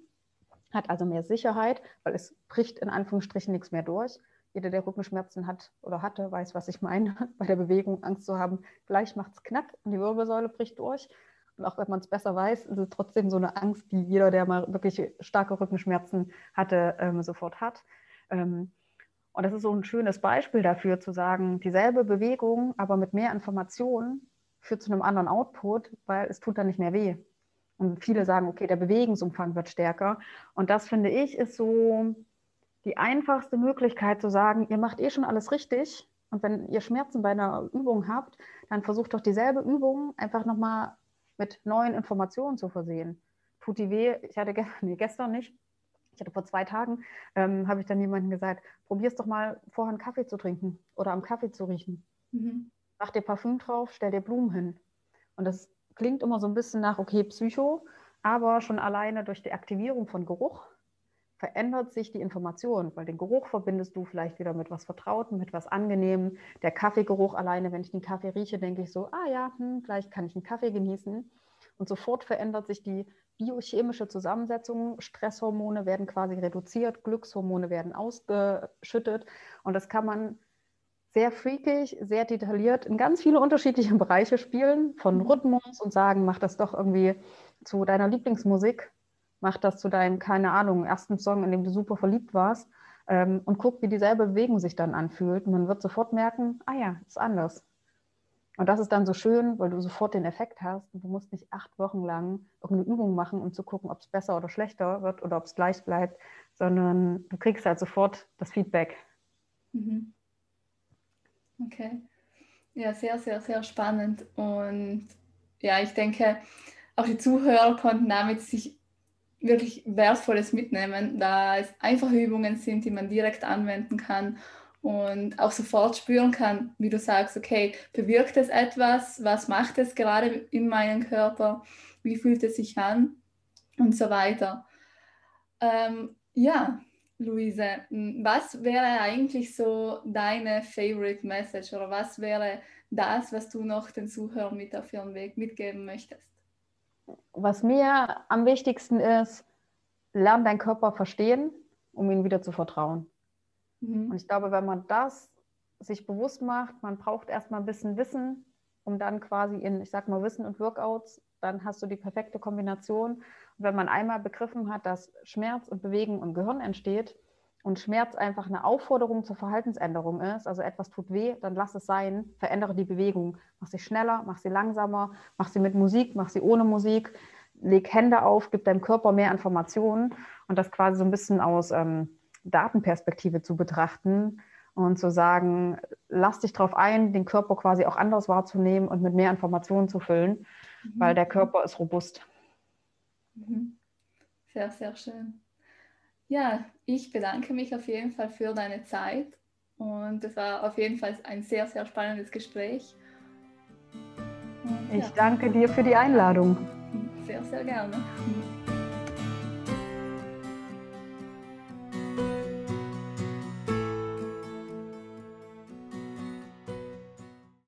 Hat also mehr Sicherheit, weil es bricht in Anführungsstrichen nichts mehr durch. Jeder, der Rückenschmerzen hat oder hatte, weiß, was ich meine. Bei der Bewegung Angst zu haben, gleich macht es knack und die Wirbelsäule bricht durch. Und auch wenn man es besser weiß, ist es trotzdem so eine Angst, die jeder, der mal wirklich starke Rückenschmerzen hatte, ähm, sofort hat. Ähm, und das ist so ein schönes Beispiel dafür, zu sagen, dieselbe Bewegung, aber mit mehr Informationen führt zu einem anderen Output, weil es tut dann nicht mehr weh. Und viele sagen, okay, der Bewegungsumfang wird stärker. Und das finde ich ist so die einfachste Möglichkeit zu sagen, ihr macht eh schon alles richtig. Und wenn ihr Schmerzen bei einer Übung habt, dann versucht doch dieselbe Übung einfach nochmal mit neuen Informationen zu versehen. Tut die weh? Ich hatte gestern, nee, gestern nicht, ich hatte vor zwei Tagen, ähm, habe ich dann jemandem gesagt, probier es doch mal vorher einen Kaffee zu trinken oder am Kaffee zu riechen. Mhm. Mach dir Parfüm drauf, stell dir Blumen hin. Und das klingt immer so ein bisschen nach, okay, Psycho, aber schon alleine durch die Aktivierung von Geruch verändert sich die Information, weil den Geruch verbindest du vielleicht wieder mit was Vertrautem, mit was Angenehmem. Der Kaffeegeruch alleine, wenn ich den Kaffee rieche, denke ich so, ah ja, hm, gleich kann ich einen Kaffee genießen. Und sofort verändert sich die biochemische Zusammensetzung. Stresshormone werden quasi reduziert, Glückshormone werden ausgeschüttet. Und das kann man sehr freakig, sehr detailliert in ganz viele unterschiedliche Bereiche spielen, von mhm. Rhythmus und sagen, mach das doch irgendwie zu deiner Lieblingsmusik, mach das zu deinem, keine Ahnung, ersten Song, in dem du super verliebt warst ähm, und guck, wie dieselbe Bewegung sich dann anfühlt. Und man wird sofort merken, ah ja, ist anders. Und das ist dann so schön, weil du sofort den Effekt hast und du musst nicht acht Wochen lang irgendeine Übung machen, um zu gucken, ob es besser oder schlechter wird oder ob es gleich bleibt, sondern du kriegst halt sofort das Feedback. Mhm. Okay. Ja, sehr, sehr, sehr spannend. Und ja, ich denke, auch die Zuhörer konnten damit sich wirklich Wertvolles mitnehmen, da es einfache Übungen sind, die man direkt anwenden kann und auch sofort spüren kann, wie du sagst, okay, bewirkt es etwas, was macht es gerade in meinem Körper, wie fühlt es sich an und so weiter. Ähm, ja, Luise, was wäre eigentlich so deine Favorite Message oder was wäre das, was du noch den Zuhörern mit auf ihren Weg mitgeben möchtest? Was mir am wichtigsten ist, lern deinen Körper verstehen, um ihm wieder zu vertrauen. Mhm. Und ich glaube, wenn man das sich bewusst macht, man braucht erstmal ein bisschen Wissen, um dann quasi in, ich sag mal, Wissen und Workouts, dann hast du die perfekte Kombination. Und wenn man einmal begriffen hat, dass Schmerz und Bewegung im Gehirn entsteht und Schmerz einfach eine Aufforderung zur Verhaltensänderung ist, also etwas tut weh, dann lass es sein, verändere die Bewegung. Mach sie schneller, mach sie langsamer, mach sie mit Musik, mach sie ohne Musik, leg Hände auf, gib deinem Körper mehr Informationen und das quasi so ein bisschen aus ähm, Datenperspektive zu betrachten und zu sagen, lass dich darauf ein, den Körper quasi auch anders wahrzunehmen und mit mehr Informationen zu füllen, mhm. weil der Körper ist robust. Mhm. Sehr, sehr schön. Ja, ich bedanke mich auf jeden Fall für deine Zeit und es war auf jeden Fall ein sehr, sehr spannendes Gespräch. Und, ich ja. danke dir für die Einladung. Sehr, sehr gerne.